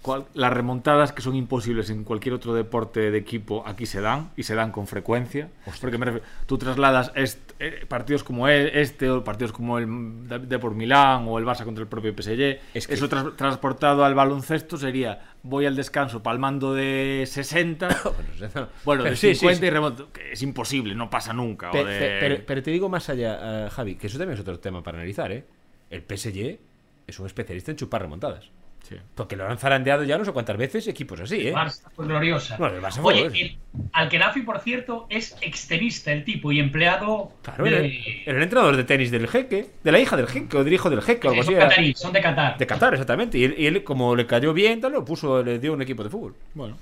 cual- las remontadas que son imposibles en cualquier otro deporte de equipo aquí se dan y se dan con frecuencia. Porque me refiero, tú trasladas eh, partidos como e- este o partidos como el de, de por Milán o el Barça contra el propio PSG. Es que- Eso transportado al baloncesto sería voy al descanso palmando de 60. bueno, de sí, sí, 50 sí. y remonto, que es imposible, no pasa nunca. o de- pero, pero te digo más allá, eh, Javi, que eso también es otro tema para analizar, ¿eh? El PSG es un especialista en chupar remontadas. Sí. Porque lo han zarandeado ya no sé cuántas veces equipos así, ¿eh? Barça fue gloriosa. Bueno, el Barça fue Oye, el, Alquerafi, por cierto, es extenista el tipo y empleado Claro, de, era, era el entrenador de tenis del jeque, de la hija del jeque o del hijo del jeque, o algo son así. catarí, son de Qatar. De Qatar, exactamente. Y él, y él, como le cayó bien, tal, lo puso, le dio un equipo de fútbol. Bueno.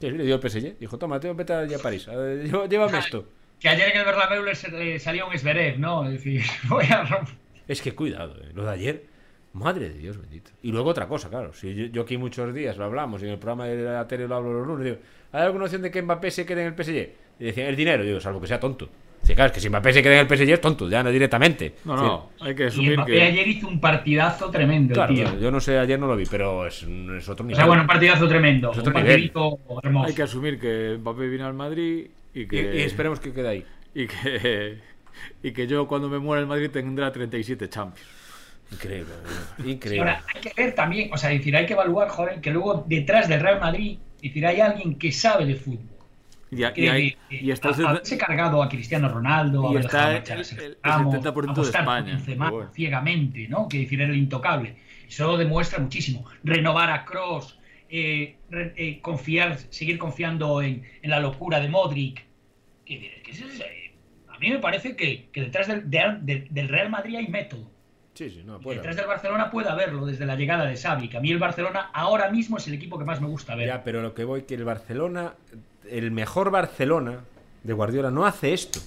Sí, le dio el PSG. Dijo, toma, te- vete allá a París, a ver, lleva- llévame esto. Que ayer en el Bernabéu le, salía un Zverev, ¿no? Es decir, voy a romper. Es que cuidado, eh, lo de ayer, madre de Dios bendito. Y luego otra cosa, claro, si yo, yo aquí muchos días lo hablamos y en el programa de la tele lo hablo los lunes, digo, ¿hay alguna opción de que Mbappé se quede en el PSG? Y decían, el dinero, digo, salvo que sea tonto. Sí, claro, es que si Mbappé se queda en el PSG es tonto, ya no directamente. No, Sí. no, hay que Y asumir Mbappé que... ayer hizo un partidazo tremendo, Claro, tío. claro, yo no sé, ayer no lo vi, pero es, es otro O nivel. sea, bueno, un partidazo tremendo. Es Un otro partidito hermoso. Hay que asumir que Mbappé viene al Madrid y y, que... y esperemos que quede ahí. y que... Y que yo cuando me muera el Madrid tendrá 37 Champions. Increíble, eh, increíble. ahora, hay que ver también, o sea, decir, hay que evaluar, joder, que luego detrás del Real Madrid, decir, hay alguien que sabe de fútbol. Y, y hay- que- y está haberse cargado a Cristiano Ronaldo, Y a ver está a el- el- el Ramos, 70% de España, Benzema bueno. ciegamente, ¿no? Que decir, era el intocable. Eso demuestra muchísimo. Renovar a Cross, confiar, seguir confiando en, en la locura de Modric. Que, que es, eh, a mí me parece que, que detrás del, de- de- del Real Madrid hay método. Sí, sí, no, puede detrás haber. del Barcelona puede haberlo desde la llegada de Xavi, que a mí el Barcelona ahora mismo es el equipo que más me gusta ver. Ya, pero lo que voy que el Barcelona, el mejor Barcelona de Guardiola no hace esto.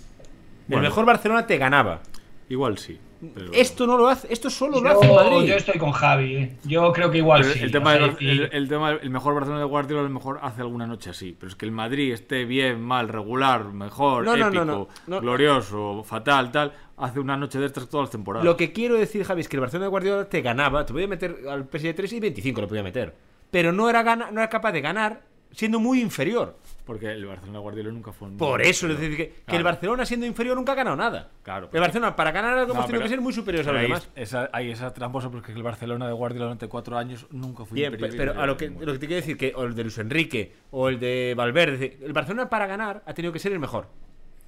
El mejor Barcelona te ganaba. Igual sí. pero- Esto no lo hace, esto solo lo hace Madrid. yo estoy con Javi, ¿eh? yo creo que igual pero sí. el, tema del- el, el tema el mejor Barcelona de Guardiola a lo mejor hace alguna noche así pero es que el Madrid esté bien mal regular mejor No, no, épico no, no, no. glorioso fatal tal hace una noche de estas todas las temporadas Lo que quiero decir, Javi, es que el Barcelona de Guardiola te ganaba, te podía meter al PSG 3 y 25 lo podía meter. Pero no era, gana, no era capaz de ganar siendo muy inferior. porque el Barcelona de Guardiola nunca fue un Por eso, es decir, que, que Claro. el Barcelona siendo inferior nunca ha ganado nada. Claro, El pero- Barcelona, para ganar algo, No, hemos tenido pero- que ser muy superiores a pero los demás. esa, ahí esa tramposa porque el Barcelona de Guardiola durante cuatro años nunca fue Bien, inferior pe- pero a lo que, lo que te quiero decir, que o el de Luis Enrique o el de Valverde, el Barcelona para ganar ha tenido que ser el mejor.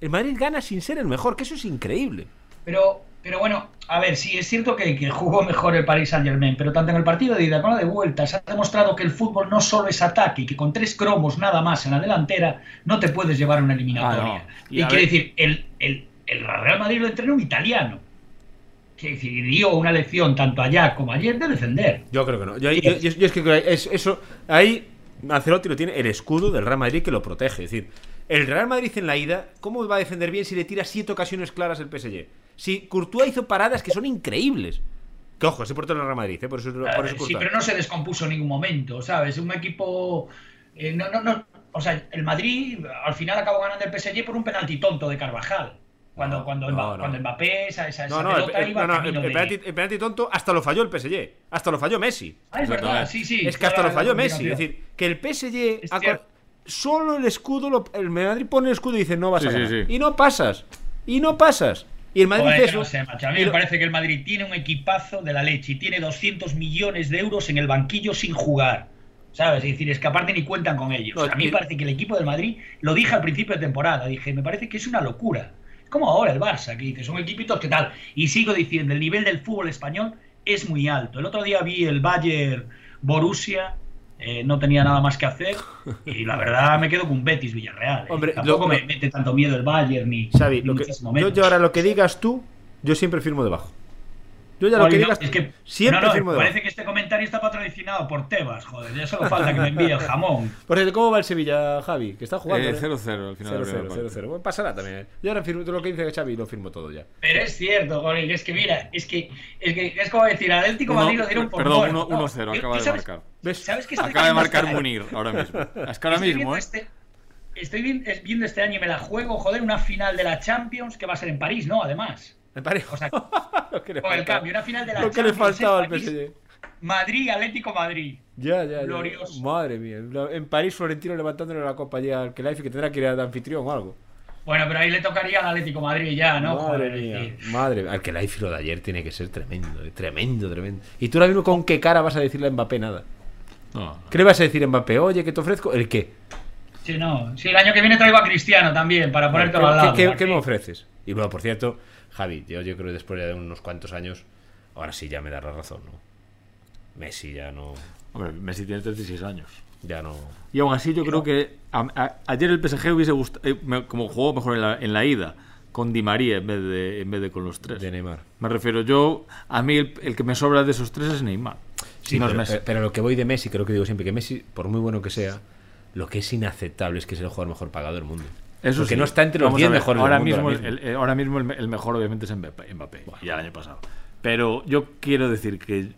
El Madrid gana sin ser el mejor, que eso es increíble. Pero, pero bueno, a ver, sí, es cierto que, que jugó mejor el Paris Saint Germain, pero tanto en el partido de ida como en la de vuelta se ha demostrado que el fútbol no solo es ataque y que con tres cromos nada más en la delantera no te puedes llevar una eliminatoria. Ah, no. Y Y, quiere decir, el, el, el Real Madrid lo entrenó un italiano. Que dio una lección tanto allá como ayer de defender. Yo creo que no. Yo, yo- yo- yo es que creo que es- eso, ahí Ancelotti lo tiene el escudo del Real Madrid que lo protege. Es decir, el Real Madrid en la ida, ¿cómo va a defender bien si le tira siete ocasiones claras el PSG? Si Courtois hizo paradas que son increíbles. Que ojo, ese portero del Real Madrid, ¿eh? por eso, por eso Eh, sí, pero no se descompuso en ningún momento, ¿sabes? Un equipo. eh, no, no, no. O sea, el Madrid al final acabó ganando el PSG por un penalti tonto de Carvajal. Cuando, cuando, no, cuando Mbappé, esa, esa, No, no, pelota el- iba no, el- el penalti, el penalti tonto hasta lo falló el PSG. Hasta lo falló Messi. Ah, es verdad, sí, sí. es que hasta lo falló Messi. Es decir, que el PSG. Es ha. Solo el escudo. lo- el Madrid pone el escudo y dice no vas Sí, a sí, ganar. sí. Y no pasas. Y no pasas. Y el Madrid Joder, dice no eso. sé, macho. A mí y me lo- parece que el Madrid tiene un equipazo de la leche y tiene 200 millones de euros en el banquillo sin jugar. ¿Sabes? Es decir, es que aparte ni cuentan con ellos. No, a mí y- me parece que el equipo del Madrid, lo dije al principio de temporada, dije, me parece que es una locura. Como ahora el Barça, que dice, son equipitos que tal. Y sigo diciendo, el nivel del fútbol español es muy alto. El otro día vi el Bayern Borussia, eh, no tenía nada más que hacer, y la verdad me quedo con Betis Villarreal. eh. Hombre, Tampoco lo- me mete tanto miedo el Bayern ni, Xavi, ni lo que, muchísimo yo, yo ahora lo que digas tú, yo siempre firmo debajo. Yo ya lo que no, digas, es que, siempre no, no, firmo parece que este comentario está patrocinado por Tebas, joder. Ya solo falta que me envíe el jamón. Por ejemplo, ¿cómo va el Sevilla, Javi? Que está jugando. Eh, ¿eh? 0-0 al final. de la 0-0, primera parte. 0-0. Bueno, pasará también. ¿eh? Yo ahora firmo todo lo que dice Xavi lo firmo todo ya. Pero es cierto, joder, es que mira, es que es, que, es como decir, Atlético Madrid lo dieron por perdón, muerto, uno- ¿no? 1-0, Yo- acaba ¿tú de sabes- marcar. ¿Ves? ¿Sabes qué estoy Acaba de marcar este año? Munir ahora mismo. Es que ahora Estoy mismo, ¿eh? este- estoy vi- es- viendo este año y me la juego, joder, una final de la Champions que va a ser en París, ¿no? Además. Me parece. O sea, el cambio, una final de la Lo que le faltaba al. PSG. Madrid, Atlético Madrid. Ya, ya, ya. Glorioso. Madre mía. En París, Florentino levantándole la copa ya al Kelaifi que tendrá que ir de anfitrión o algo. Bueno, pero ahí le tocaría al Atlético Madrid ya, ¿no? Madre Joder, mía. decir, Madre. Al lo de ayer tiene que ser tremendo, eh, tremendo, tremendo. Y tú ahora mismo con qué cara vas a decirle a Mbappé nada. No, ¿Qué le vas a decir a Mbappé? Oye, que te ofrezco. ¿El qué? Sí, no. Sí, el año que viene traigo a Cristiano también para ponértelo al lado. ¿Qué, qué- qué me ofreces? Y bueno, por cierto, Javi, yo, yo creo que después de unos cuantos años, ahora sí ya me da la razón, ¿no? Messi ya no. Hombre, Messi tiene 36 años. Ya no. Y aún así yo creo que a- a- ayer el PSG hubiese gustado, como jugó mejor en la, en la ida, con Di María en vez de, en vez de con los tres. De Neymar. Me refiero yo, a mí el, el que me sobra de esos tres es Neymar. Sí, no es pero, Messi. pero- pero lo que voy de Messi, creo que digo siempre que Messi, por muy bueno que sea, lo que es inaceptable es que es el jugador mejor pagado del mundo. Eso Porque sí. no está entre los Vamos 10 a ver, mejores ahora del mundo. mismo, ahora mismo. El, el- ahora mismo el, el mejor obviamente es Mbappé, Mbappé ya el año pasado. Pero yo quiero decir que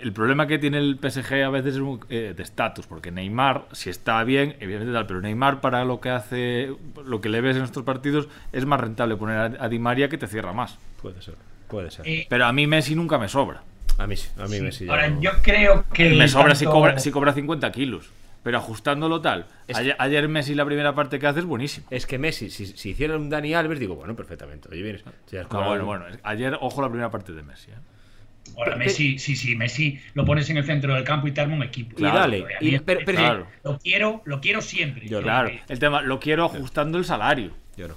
el problema que tiene el PSG a veces es un- eh, de estatus, porque Neymar, si está bien, evidentemente tal, pero Neymar para lo que hace, lo que le ves en estos partidos, es más rentable poner a, a Di María que te cierra más. Puede ser, puede ser. Eh, Pero a mí Messi nunca me sobra. a mí sí, a mí sí. Messi ya Ahora, no- yo creo que. Me sobra si tanto- cobra, si cobra 50 kilos. Pero ajustándolo tal. Es- Ayer, ayer Messi la primera parte que hace es buenísimo. Es que Messi, si, si hiciera un Dani Alves, digo, bueno, perfectamente. Oye, vienes. si has No, cobrado- bueno, bueno. Ayer, ojo la primera parte de Messi. ¿eh? Ahora, Messi, sí, sí, Messi lo pones en el centro del campo y te arma un equipo. Y dale, y- mí pero- pero- Claro. Lo quiero, lo quiero siempre. Yo- Claro, el tema, lo quiero ajustando el salario. Yo no.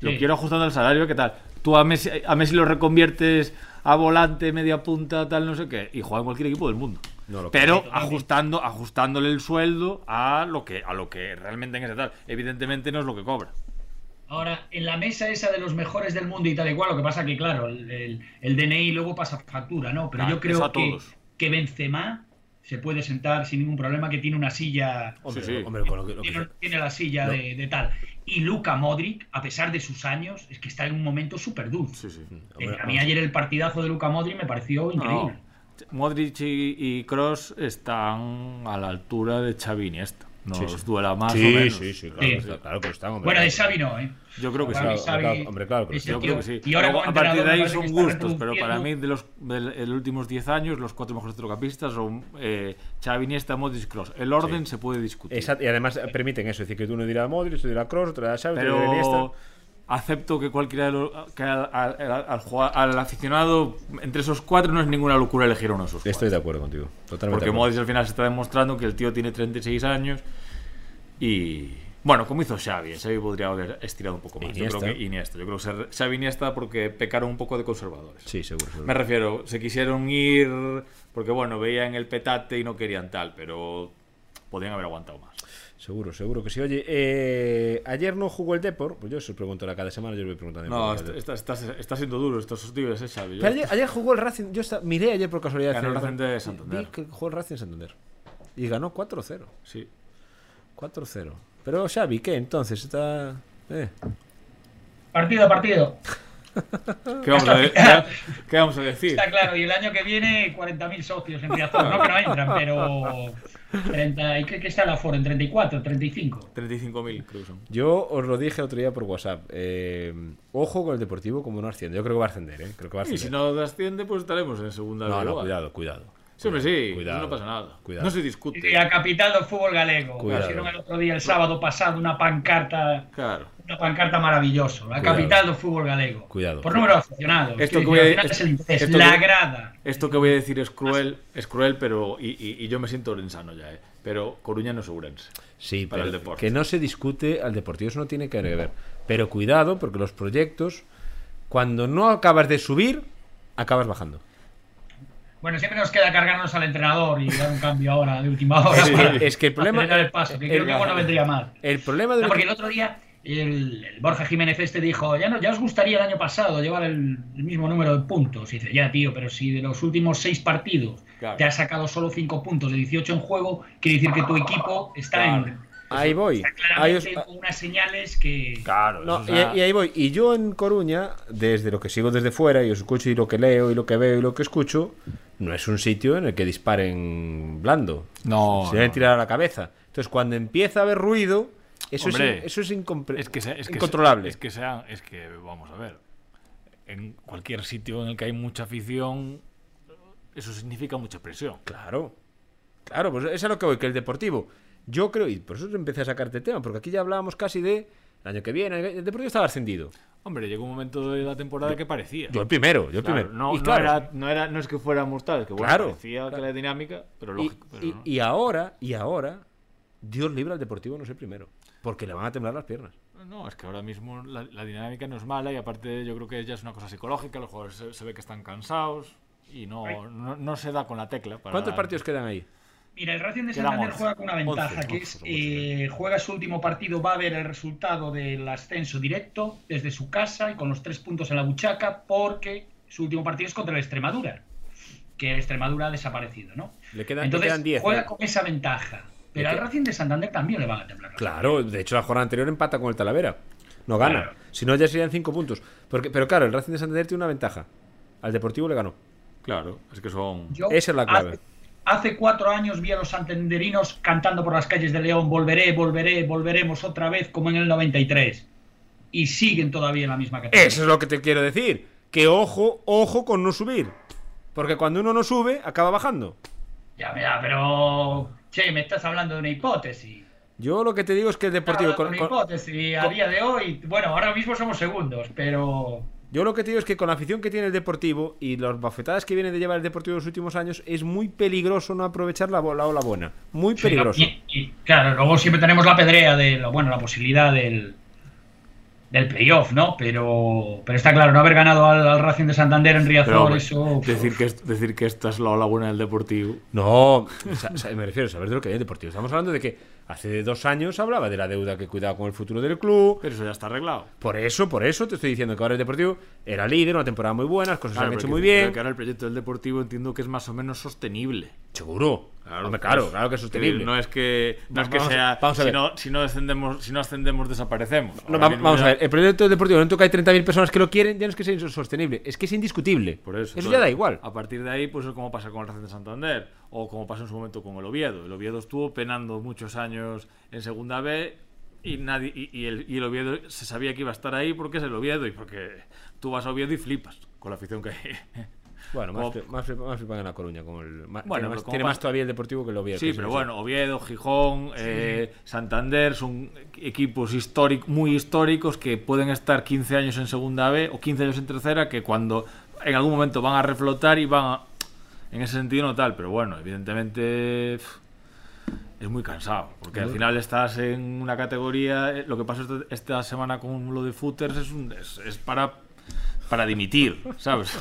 Lo Sí. quiero ajustando el salario, ¿qué tal? Tú a Messi, a Messi lo reconviertes a volante, media punta, tal, no sé qué, y juega en cualquier equipo del mundo. No lo Pero creo. ajustando, ajustándole el sueldo a lo que, a lo que realmente en ese tal. Evidentemente no es lo que cobra. Ahora, en la mesa esa de los mejores del mundo y tal y cual, lo que pasa que, claro, el, el- el DNI luego pasa factura, ¿no? Pero Claro, yo creo que, todos. que Benzema se puede sentar sin ningún problema, que tiene una silla, Hombre, Sí, sí. hombre, con lo que, lo que- tiene, tiene la silla No. de, de tal. Y Luka Modric, a pesar de sus años, es que está en un momento súper dulce. Sí, sí. hombre, a mí ayer el partidazo de Luka Modric me pareció No, increíble. Modric y, Cross están a la altura de Xavi y Iniesta. No Sí, sí. duela más o Sí, menos. sí, sí, claro, Sí. claro que están, hombre. Bueno, de. Xavi no, ¿eh? Yo creo que sí. Claro, Xavi claro, hombre, claro que sí. Yo creo que sí. Y ahora Luego, a partir de ahí son gustos, pero para mí de los de los últimos 10 años los cuatro mejores centrocampistas son eh, Xavi, Iniesta, Modric, Cross. El orden se puede discutir. Exacto, y además permiten eso, es decir, que uno dirá Modric, otro dirá Cross, otro dirá Xavi, otro dirá Iniesta. Acepto que cualquiera de los que al, al- al- al aficionado entre esos cuatro no es ninguna locura elegir uno de esos Estoy cuatro. de acuerdo contigo, totalmente. Porque. Modric al final se está demostrando que el tío tiene 36 años y bueno, como hizo Xavi, Xavi podría haber estirado un poco más. Yo Iniesta. creo que Iniesta, yo creo que Xavi Iniesta porque pecaron un poco de conservadores. Sí, seguro. seguro. Me refiero, se quisieron ir porque, bueno, veían el petate y no querían tal, pero podrían haber aguantado más. Seguro, seguro que sí. Oye, eh, ayer no jugó el Depor, pues yo os pregunto ahora cada semana, yo os voy preguntando. No, está, está, está- está siendo duro estos días, ¿eh, Xavi? Pero ayer, ayer jugó el Racing, yo miré ayer por casualidad. Ganó el Racing de Santander. Vi que jugó el Racing de Santander. Y ganó 4-0. Sí. 4-0. Pero Xavi, ¿qué? Entonces está... Eh. Partido a partido. ¿Qué vamos a, de- qué- qué vamos a decir? Está claro, y el año que viene 40.000 socios en Riazor. No que no entran, pero 30, ¿y qué, qué está el aforo? ¿En 34, 35? 35.000, creo que son. Yo os lo dije otro día por WhatsApp. eh, ojo con el Deportivo como no asciende. Yo creo que va a ascender, ¿eh? Creo que va a Y ascender. si no asciende, pues estaremos en segunda no, no, cuidado, cuidado. Sí, hombre, sí, Cuidado. no pasa nada. Cuidado. No se discute. Y a capital del fútbol galego. Cuidado. Pusieron el otro día, el sábado pasado, una pancarta Claro. Una pancarta maravilloso, la Cuidado. capital del fútbol galego. Cuidado. Por número de aficionados. Esto que que voy a- es el interés, esto la que- grada. Esto que voy a decir es cruel, es cruel, pero. Y, y- y yo me siento orensano ya, ¿eh? Pero Coruña no es Ourense. Sí, para pero el deporte. que no se discute al deportivo, eso no tiene que ver. Pero cuidado, porque los proyectos, cuando no acabas de subir, acabas bajando. Bueno, siempre nos queda cargarnos al entrenador y dar un cambio ahora de última hora. Es que- para es que el problema- el paso, que el- creo que no vendría mal. El problema de No, porque el otro día el, el Borja Jiménez este dijo, ya, no, ya os gustaría el año pasado llevar el, el mismo número de puntos. Y dice, ya tío, pero si de los últimos seis partidos Claro. te has sacado solo cinco puntos de 18 en juego, quiere decir que tu equipo está en... Ahí voy. Está Ahí os- claramente con unas señales que... Claro, No, y, y ahí voy. Y yo en Coruña, desde lo que sigo desde fuera y os escucho y lo que leo y lo que veo y lo que escucho, no es un sitio en el que disparen blando. No, Se deben no. tirar a la cabeza. Entonces, cuando empieza a haber ruido, eso Hombre, es, eso es, Es que, sea- es que incontrolable. Es que sea, es que vamos a ver. En cualquier sitio en el que hay mucha afición, eso significa mucha presión. Claro. Claro, pues eso es a lo que voy, que el deportivo. Yo creo, y por eso empecé a sacarte tema, porque aquí ya hablábamos casi de el año que viene. El deportivo estaba ascendido. Hombre, llegó un momento de la temporada que parecía. Yo el primero, yo el Claro, primero. no, y no claro, era, no, era, no es que fuéramos tal, que bueno, Claro, parecía que la dinámica, pero y, lógico. pero y- no. y ahora, y ahora, Dios libre al deportivo no ser primero. Porque le van a temblar las piernas. No, es que ahora mismo la, la dinámica no es mala y aparte yo creo que ya es una cosa psicológica, los jugadores se, se ve que están cansados y no, no, no se da con la tecla. para- ¿Cuántos partidos quedan ahí? Mira, el Racing de Santander 11. juega con una ventaja, 11, que 11, es son eh, juega su último partido, va a ver el resultado del ascenso directo desde su casa y con los tres puntos en la buchaca, porque su último partido es contra el Extremadura, que el Extremadura ha desaparecido, ¿no? Le quedan, le Entonces quedan 10. juega ¿eh? con esa ventaja. Pero al Racing de Santander también le van a temblar. Claro, de hecho la jornada anterior empata con el Talavera. No gana. Claro. Si no, ya serían 5 puntos. Porque, pero claro, el Racing de Santander tiene una ventaja. Al Deportivo le ganó. Claro, es que son... Yo Esa es la clave. Hace, hace cuatro años vi a los santanderinos cantando por las calles de León, volveré, volveré, volveremos otra vez como en el 93. Y siguen todavía en la misma categoría. Eso es lo que te quiero decir. Que ojo, ojo con no subir. Porque cuando uno no sube, acaba bajando. Ya, mira, pero... Che, me estás hablando de una hipótesis. Yo lo que te digo es que el Deportivo... Con- una con- hipótesis. A día de hoy, bueno, ahora mismo somos segundos, pero... Yo lo que te digo es que con la afición que tiene el Deportivo y las bafetadas que viene de llevar el Deportivo en los últimos años, es muy peligroso no aprovechar la, la ola buena. Muy Sí, peligroso. y, y, claro, luego siempre tenemos la pedrea de, lo- bueno, la posibilidad del, del playoff, ¿no? Pero, pero está claro, no haber ganado al, al Racing de Santander en Riazor, Pero, eso... decir, que, es- decir que esta es la ola buena del Deportivo. No, me refiero a saber de lo que hay en el Deportivo. Estamos hablando de que hace dos años hablaba de la deuda que cuidaba con el futuro del club. Pero eso ya está arreglado. Por eso, por eso te estoy diciendo que ahora el Deportivo era líder, una temporada muy buena, las cosas se han hecho muy que- pero bien. que ahora el proyecto del Deportivo entiendo que es más o menos sostenible. Seguro. Hombre, claro, claro que es sostenible. No es que, no es que a- sea. vamos a si, ver. no, si, no descendemos, si no ascendemos, desaparecemos. No, va- vamos a ya- ver, el proyecto Deportivo, en el momento que hay 30.000 personas que lo quieren, ya no es que sea insostenible, es que es indiscutible. Por eso. Eso entonces, ya da igual. A partir de ahí, pues es como pasa con el Racing de Santander. O como pasó en su momento con el Oviedo. El Oviedo estuvo penando muchos años en Segunda B. Y, nadie, y, y el, y el Oviedo se sabía que iba a estar ahí porque es el Oviedo y porque tú vas a Oviedo y flipas con la afición que hay. Bueno, más, Como- más, más flipan en La Coruña. Como el, Bueno, tiene más, tiene todavía el Deportivo que el Oviedo. Sí, pero sí. bueno, Oviedo, Gijón, eh, Santander son equipos históric- muy históricos que pueden estar 15 años en segunda B o 15 años en tercera que cuando en algún momento van a reflotar y van a... En ese sentido no tal, pero bueno, evidentemente es muy cansado, porque al final estás en una categoría, eh, lo que pasó esta, esta semana con lo de footers es, un- es, es para para dimitir, ¿sabes?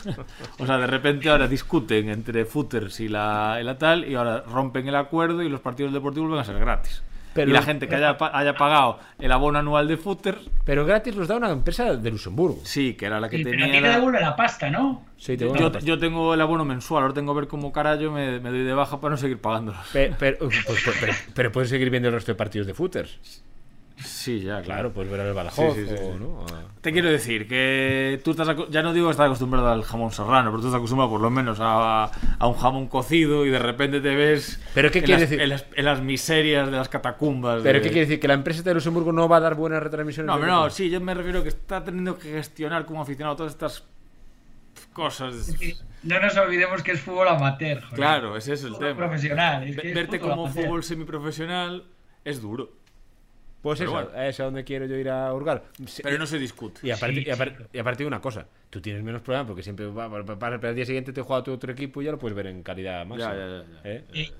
O sea, de repente ahora discuten entre footers y la, y la tal y ahora rompen el acuerdo y los partidos deportivos van a ser gratis. Pero- y la gente que haya, haya pagado el abono anual de footers, Pero gratis los da una empresa de Luxemburgo. sí, que era la que Sí, pero tenía... aquí te la- devuelve la pasta, ¿no? Sí, te yo, a yo tengo el abono mensual, ahora tengo que ver cómo carajo me, me doy de baja para no seguir pagándolos. Pe- Pero, pues, pues, pero, pero puedes seguir viendo el resto de partidos de footers. Sí, ya, claro. Claro, puedes ver al Badajoz. Sí, sí, sí, o, sí. ¿no? A- Te quiero decir que tú estás, aco- ya no digo que estás acostumbrado al jamón serrano, pero tú estás acostumbrado por lo menos a, a un jamón cocido y de repente te ves ¿Pero qué en, quiere las, decir? en, las, en las miserias de las catacumbas. ¿Pero de- qué quiere decir? ¿Que la empresa de Luxemburgo no va a dar buenas retransmisiones? No, no, sí, yo me refiero que está teniendo que gestionar como aficionado todas estas cosas. No nos olvidemos que es fútbol amateur. joder. Claro, ese es el Fútbol tema. profesional. es que Verte como amateur. fútbol semiprofesional es duro. Pues Pero eso, bueno. es a donde quiero yo ir a hurgar. Pero no se discute. Y aparte, Sí, y, aparte, sí. y aparte una cosa, tú tienes menos problema porque siempre para el día siguiente te juega tu otro equipo y ya lo puedes ver en calidad máxima. ya, ya, ya. ¿Eh? Eh,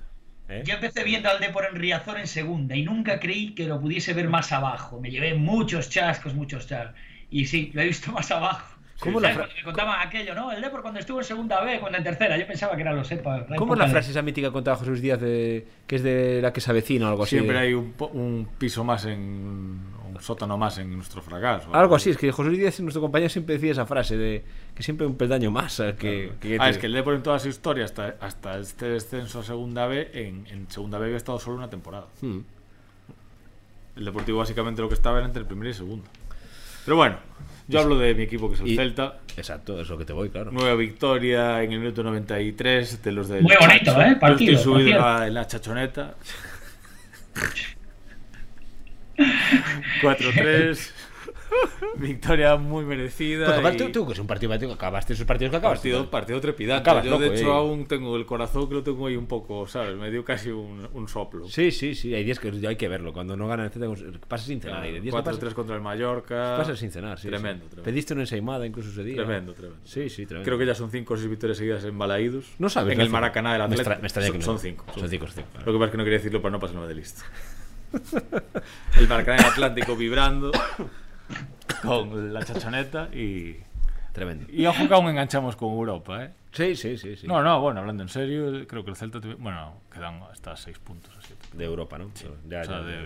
¿Eh? Yo empecé viendo al Depor en Riazor en segunda y nunca creí que lo pudiese ver más abajo. Me llevé muchos chascos, muchos chascos. Y sí, lo he visto más abajo. ¿Cómo la ¿Sabes? fra- me contaban aquello, ¿no? El Depor cuando estuvo en segunda B, cuando en tercera. Yo pensaba que era los EPA. ¿Cómo es la frase esa mítica que contaba Jesús Díaz de, que es de la que se avecina o algo así? Siempre hay un, piso más en. un sótano más en nuestro fracaso. Algo así, es que José Luis Díaz, nuestro compañero, siempre decía esa frase de que siempre un peldaño más. Que, que Ah, te- es que el Depor en toda su historia, hasta, hasta este descenso a Segunda B, en, en Segunda B había estado solo una temporada. Hmm. El Deportivo básicamente lo que estaba era entre el primer y el segundo. Pero bueno, yo hablo de mi equipo que es el Y- Celta. Exacto, es lo que te voy, claro. Nueva victoria en el minuto 93 de los del Muy bonito, Chacho. ¿eh? Yo Partido, estoy subido por en la, en la chachoneta. 4-3. victoria muy merecida. Pues total, y- tú, que es un partido que acabaste esos partidos que acabaste. Partido, partido trepidante. Acabas Yo, loco, de hecho, eh. aún tengo el corazón que lo tengo ahí un poco, ¿sabes? Me dio casi un, un soplo. Sí, sí, sí, hay días que hay que verlo. Cuando no gana el Celta, pasa sin cenar. que 4-3 pasa, contra el Mallorca. pasa sin cenar, sí. Tremendo, sí. tremendo. Pediste una ensaimada incluso ese día. Tremendo, tremendo. Sí, sí, tremendo. Creo que ya son 5 o 6 victorias seguidas en Balaídos. No sabes. En el. Maracaná del Atlético. me extraña que son cinco. Son cinco, son cinco, claro. Lo que pasa es que no quería decirlo para no pasarme de listo. el Maracaná del Atlántico vibrando con la chachoneta y... Tremendo. Y ojo que aún enganchamos con Europa, ¿eh? Sí, sí, sí. sí. No, no, bueno, hablando en serio, creo que el Celta... Bueno, quedan hasta 6 puntos así. De Europa, ¿no? Ya, o sea, ya, de ya.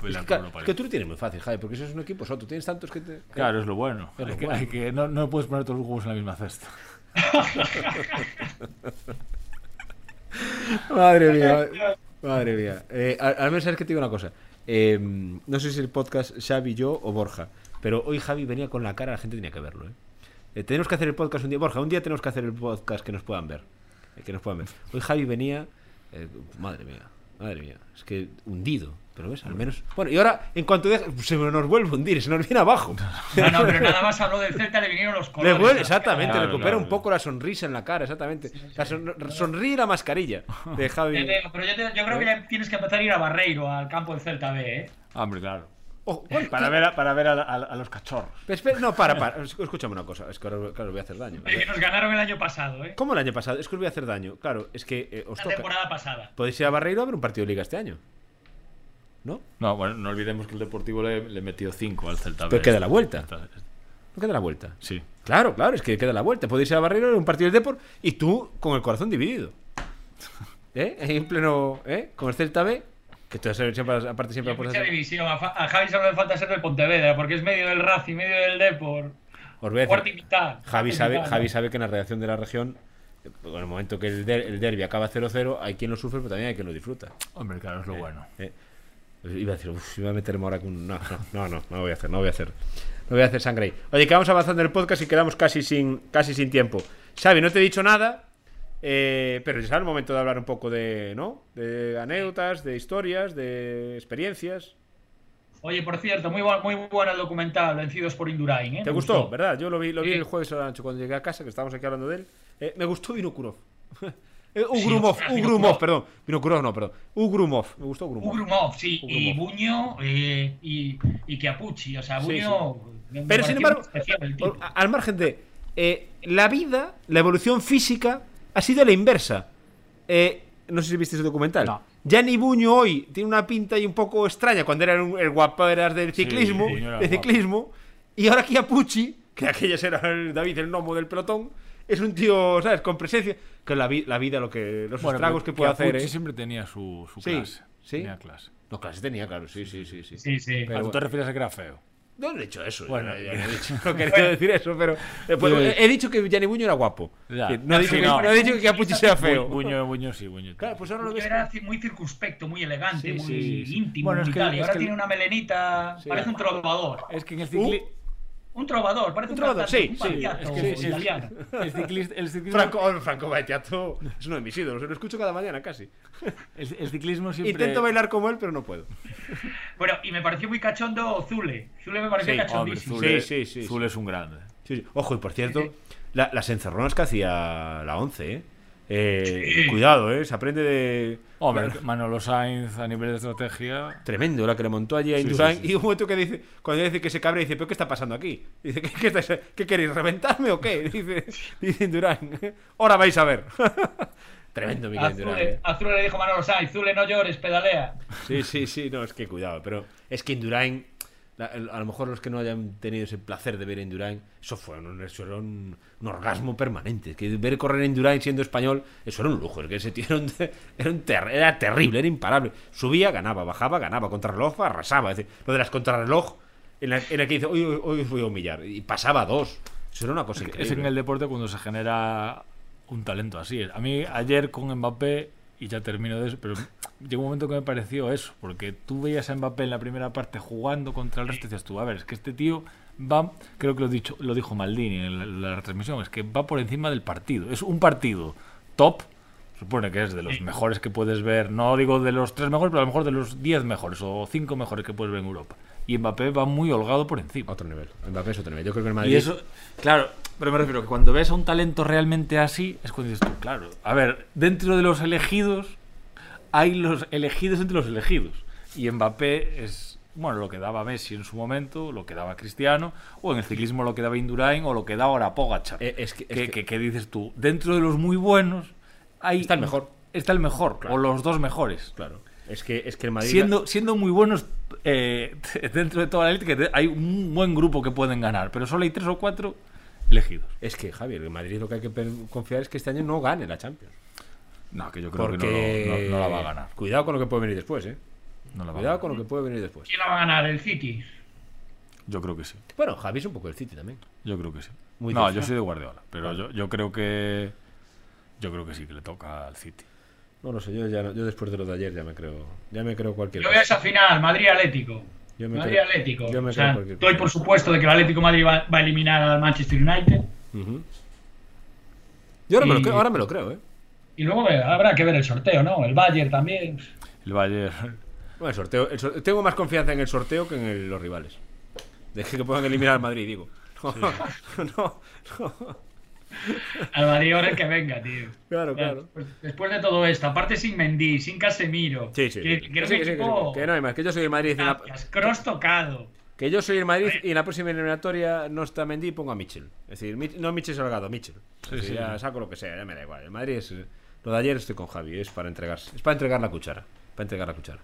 pelear Es que, Europa es que League. tú lo tienes muy fácil, Javi, porque eso es un equipo solo. Tú tienes tantos que te. Claro, es lo bueno. Es lo Hay que, bueno. hay que- no, no puedes poner todos los huevos en la misma cesta. Madre mía. Madre mía. Eh, al, al menos sabes que te digo una cosa. Eh, no sé si el podcast Xavi, yo o Borja, pero hoy Javi venía con la cara, la gente tenía que verlo. ¿eh? Eh, tenemos que hacer el podcast un día. Borja, un día tenemos que hacer el podcast que nos puedan ver. eh, que nos puedan ver. Hoy Javi venía. eh, madre mía, madre mía. Es que hundido. Pero ves, al menos. Bueno, y ahora, en cuanto deja, se nos vuelve a hundir, se nos viene abajo. No, no, pero nada más habló del Celta, le vinieron los Le colores. vuelve, exactamente, Claro, recupera claro. un poco la sonrisa en la cara, exactamente. La son- sonríe la mascarilla de Javi. Pero yo, te- yo creo que ya tienes que empezar a ir a Barreiro, al campo del Celta B, ¿eh? Hombre, claro. Ojo, ¿cuál- Para ver a, para ver a, a- a los cachorros. Pero espera, no, para, para. Es- Escúchame una cosa. Es que ahora, claro, os voy a hacer daño. Eh, Que nos ganaron el año pasado, ¿eh? ¿Cómo el año pasado? Es que os voy a hacer daño. Claro, es que eh, os La toca. temporada pasada. Podéis ir a Barreiro a ver un partido de liga este año. ¿No? No, bueno, no olvidemos que el Deportivo le, le metió 5 al Celta. Pero queda la vuelta. ¿No queda la vuelta? Sí. Claro, claro, es que queda la vuelta. Podéis ir a Barreiro a ver un partido del Deport y tú con el corazón dividido. ¿Eh? En pleno. ¿Eh? Con el Celta B. Que tú siempre, aparte siempre Y mucha división. A, Javi solo le falta ser del Pontevedra, porque es medio del Racing, medio del Depor. Os voy a Cuarta y decir. mitad. Javi sabe, mitad, Javi ¿no? sabe que en la redacción de la región, eh, en el momento que el, der- el derby acaba 0-0, hay quien lo sufre, pero también hay quien lo disfruta. Hombre, claro, es lo bueno. Eh, iba a decir, uff, iba a meterme ahora con. No, no, no, no, no lo voy a hacer, no voy a hacer. No voy a hacer sangre ahí. Oye, que vamos avanzando en el podcast y quedamos casi sin, casi sin tiempo. Xavi, no te he dicho nada, eh, pero ya es el momento de hablar un poco de, ¿no? De anécdotas, de historias, de experiencias. Oye, por cierto, muy, bu- muy bueno el documental Vencidos por Indurain, ¿eh? ¿Te gustó? ¿Verdad? Yo lo vi, lo vi Sí. el jueves a la noche cuando llegué a casa, que estábamos aquí hablando de él. Eh, me gustó Vinokurov. Eh, Sí, Ugrumov, ostras, Ugrumov, perdón. Vinokurov no, perdón. Ugrumov. Me gustó Ugrumov. Ugrumov, sí, y. Buño eh, y, y Chiapucci. O sea, Buño. Pero sin embargo, especial al margen de eh, la vida, la evolución física ha sido la inversa. Eh, no sé si viste ese documental. No. Gianni Buño hoy tiene una pinta y un poco extraña cuando era el guaperas del ciclismo, era de guapo. ciclismo, y ahora Chiapucci, que aquella era el David el gnomo del pelotón, es un tío, ¿sabes? Con presencia, que la, vi- la vida, lo que los estragos que puede hacer. ¿eh? siempre tenía su, su Sí, clase. sí. Tenía clase. No, clase tenía, claro, sí, sí, sí, sí. Sí, sí. Pero Ah, ¿Tú te bueno. refieres a que era feo? No he dicho eso. Bueno, yo no, yo no he dicho- no quería decir eso, pero. eh, pues, he dicho que Gianni Buño era guapo. Ya. No he dicho, Sí, que, no. no he dicho que Chiapucci sea feo. Buño, Buño sí, Buño. Claro, pues ahora lo Buño ves. era muy circunspecto, muy elegante, Sí, muy sí, íntimo Bueno, es y que-. Y es ahora que- tiene una melenita, Sí. parece un trovador. Es que en el Uh, ciclismo... Un trovador, parece Un trovador, sí, un sí, es que sí, italiano. El ciclismo... El ciclismo, Franco, oh, Franco Baetiato es uno de mis ídolos. Lo escucho cada mañana casi. el, el ciclismo siempre... Intento bailar como él, pero no puedo. Bueno, y me pareció muy cachondo Zule. Zule me pareció Sí, Hombre, cachondísimo. Zule, Sí, sí, sí, Zule es un grande. Sí, sí. Ojo, y por cierto, la- las encerronas que hacía la 11, ¿eh? Eh, Sí. Cuidado, ¿eh? Se aprende de... Hombre, Manolo Sainz a nivel de estrategia. Tremendo la que le montó allí a Sí, Indurain. sí, sí. Y un momento que dice, cuando dice que se cabrea, dice, ¿pero qué está pasando aquí? Dice, ¿qué, qué, estáis- qué queréis, reventarme o qué? Dice, dice Indurain. Ahora vais a ver. Tremendo, Indurain. Azule, ¿eh? Azule le dijo Manolo Sainz, Zule no llores, pedalea. Sí, sí, sí, no, es que cuidado. Pero es que Indurain, la- el- a lo mejor los que no hayan tenido ese placer de ver a Indurain, eso fue un, eso era un, un orgasmo permanente. Es Que ver correr a Indurain siendo español, eso era un lujo. Es que ese tío era, un- era, un ter- era terrible, era imparable. Subía, ganaba, bajaba, ganaba, contrarreloj, arrasaba. Es decir, lo de las contrarreloj, en la, en la que dice, hoy, hoy, os voy a humillar. Y pasaba dos. Eso era una cosa increíble. Es en el deporte cuando se genera un talento así. A mí ayer con Mbappé, y ya termino de eso, pero llegó un momento que me pareció eso, porque tú veías a Mbappé en la primera parte jugando contra el resto y decías tú, a ver, es que este tío va, creo que lo, dicho, lo dijo Maldini en la, la retransmisión, es que va por encima del partido. Es un partido top, supone que es de los mejores que puedes ver, no digo de los tres mejores, pero a lo mejor de los diez mejores o cinco mejores que puedes ver en Europa. Y Mbappé va muy holgado por encima. Otro nivel. Mbappé es otro nivel. Yo creo que el Madrid... Y eso, claro, pero me refiero que cuando ves a un talento realmente así, es cuando dices tú, claro, a ver, dentro de los elegidos, hay los elegidos entre los elegidos. Y Mbappé es, bueno, lo que daba Messi en su momento, lo que daba Cristiano, o en el ciclismo lo que daba Indurain, o lo que da ahora Pogacar. Eh, es que- es que, que- que- que dices tú, dentro de los muy buenos, hay, Está el mejor. Está el mejor, Claro. o los dos mejores. Claro. Es que, es que el Madrid... Siendo, siendo muy buenos eh, dentro de toda la élite, que hay un buen grupo que pueden ganar, pero solo hay tres o cuatro elegidos. Es que, Javier, el Madrid lo que hay que confiar es que este año no gane la Champions. No, que yo creo Porque que no, no- no la va a ganar. Cuidado con lo que puede venir después, ¿eh? No la va a Cuidado ganar. con lo que puede venir después. ¿Quién la va a ganar? ¿El City? Yo creo que sí. Bueno, Javi es un poco el City también. Yo creo que sí. Muy no, difícil. yo soy de Guardiola, pero yo, yo creo que yo creo que sí que le toca al City. No lo sé, yo ya yo después de lo de ayer ya me creo, ya me creo cualquier Yo veo esa final, Madrid-Atlético. Yo me Madrid creo- Atlético. yo me O sea, doy por supuesto de que el Atlético Madrid va, va a eliminar al Manchester United. Yo ahora, me lo creo, ahora me lo creo, ¿eh? Y luego eh, habrá que ver el sorteo, ¿no? El Bayern también. El Bayern Bueno, el sorteo, el tengo más confianza en el sorteo que en el- los rivales. De que puedan eliminar al Madrid, digo. No, no, no. Al Madrid ahora el que venga, tío. Claro, claro. Después, después de todo esto, aparte sin Mendy, sin Casemiro. Sí, sí. Que, sí. que Sí, equipo- que no hay más. Que yo soy el Madrid la, cross tocado. que yo soy el Madrid y en la próxima eliminatoria no está Mendy y pongo a Mitchell. Es decir, Mich- no Mitchell Salgado, Mitchell. Sí, sí. Ya saco lo que sea, ya me da igual. El Madrid es. Lo de ayer estoy con Javi, es para entregarse. Es para entregar la cuchara. Para entregar la cuchara.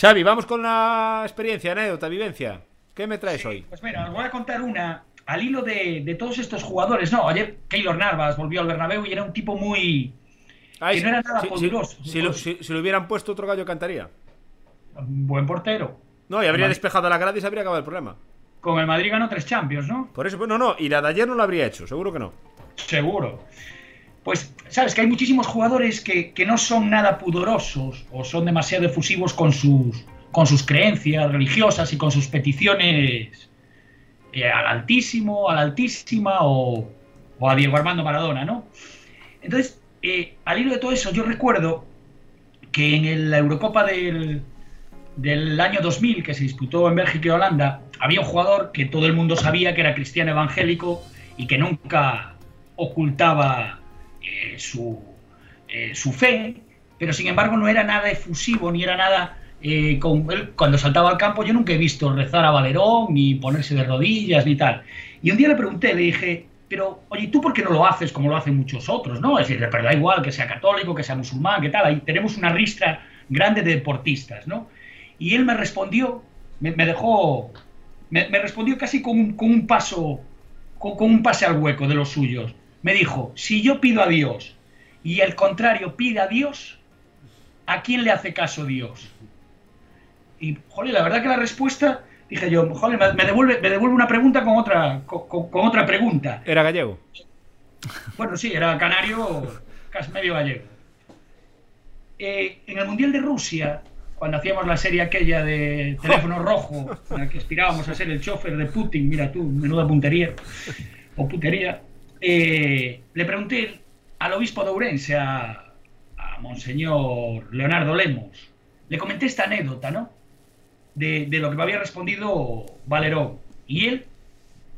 Xavi, vamos con la experiencia, anécdota, vivencia. ¿Qué me traes hoy? Pues mira, os voy a contar una al hilo de, de todos estos jugadores. No, ayer Keylor Navas volvió al Bernabéu y era un tipo muy... Ay, Que no era nada si, poderoso. si- lo, si- lo hubieran puesto otro gallo cantaría. un buen portero. No, y habría despejado la grada y se habría acabado el problema. Con el Madrid ganó tres Champions, ¿no? Por eso, pues no, no, y la de ayer no lo habría hecho, seguro que no. Seguro. Pues, sabes que hay muchísimos jugadores que, que no son nada pudorosos o son demasiado efusivos con sus, con sus creencias religiosas y con sus peticiones eh, al Altísimo, a la Altísima o, o a Diego Armando Maradona, ¿no? Entonces, eh, al hilo de todo eso, yo recuerdo que en la Eurocopa del, del año 2000, que se disputó en Bélgica y Holanda, había un jugador que todo el mundo sabía que era cristiano evangélico y que nunca ocultaba eh, su, su fe, pero sin embargo no era nada efusivo ni era nada... eh, cuando saltaba al campo yo nunca he visto rezar a Valerón ni ponerse de rodillas ni tal. Y un día le pregunté, le dije, pero oye, ¿tú por qué no lo haces como lo hacen muchos otros? ¿no? Es decir, pero da igual que sea católico, que sea musulmán, que tal, ahí tenemos una ristra grande de deportistas, ¿no? Y él me respondió, me, dejó, me, respondió casi con un, paso, con un pase al hueco de los suyos. Me dijo, si yo pido a Dios y el contrario pide a Dios, ¿a quién le hace caso Dios? Y, joder, la verdad que la respuesta, dije yo, joder, me, devuelve, me devuelve una pregunta con otra, con otra pregunta. Era gallego. Bueno, sí, era canario, casi medio gallego. Eh, en el Mundial de Rusia, cuando hacíamos la serie aquella de teléfono rojo, en la que aspirábamos a ser el chofer de Putin, mira tú, menuda puntería, o putería, eh, le pregunté al obispo de Ourense, a, a Monseñor Leonardo Lemos, le comenté esta anécdota, ¿no? De, de lo que me había respondido Valerón. Y él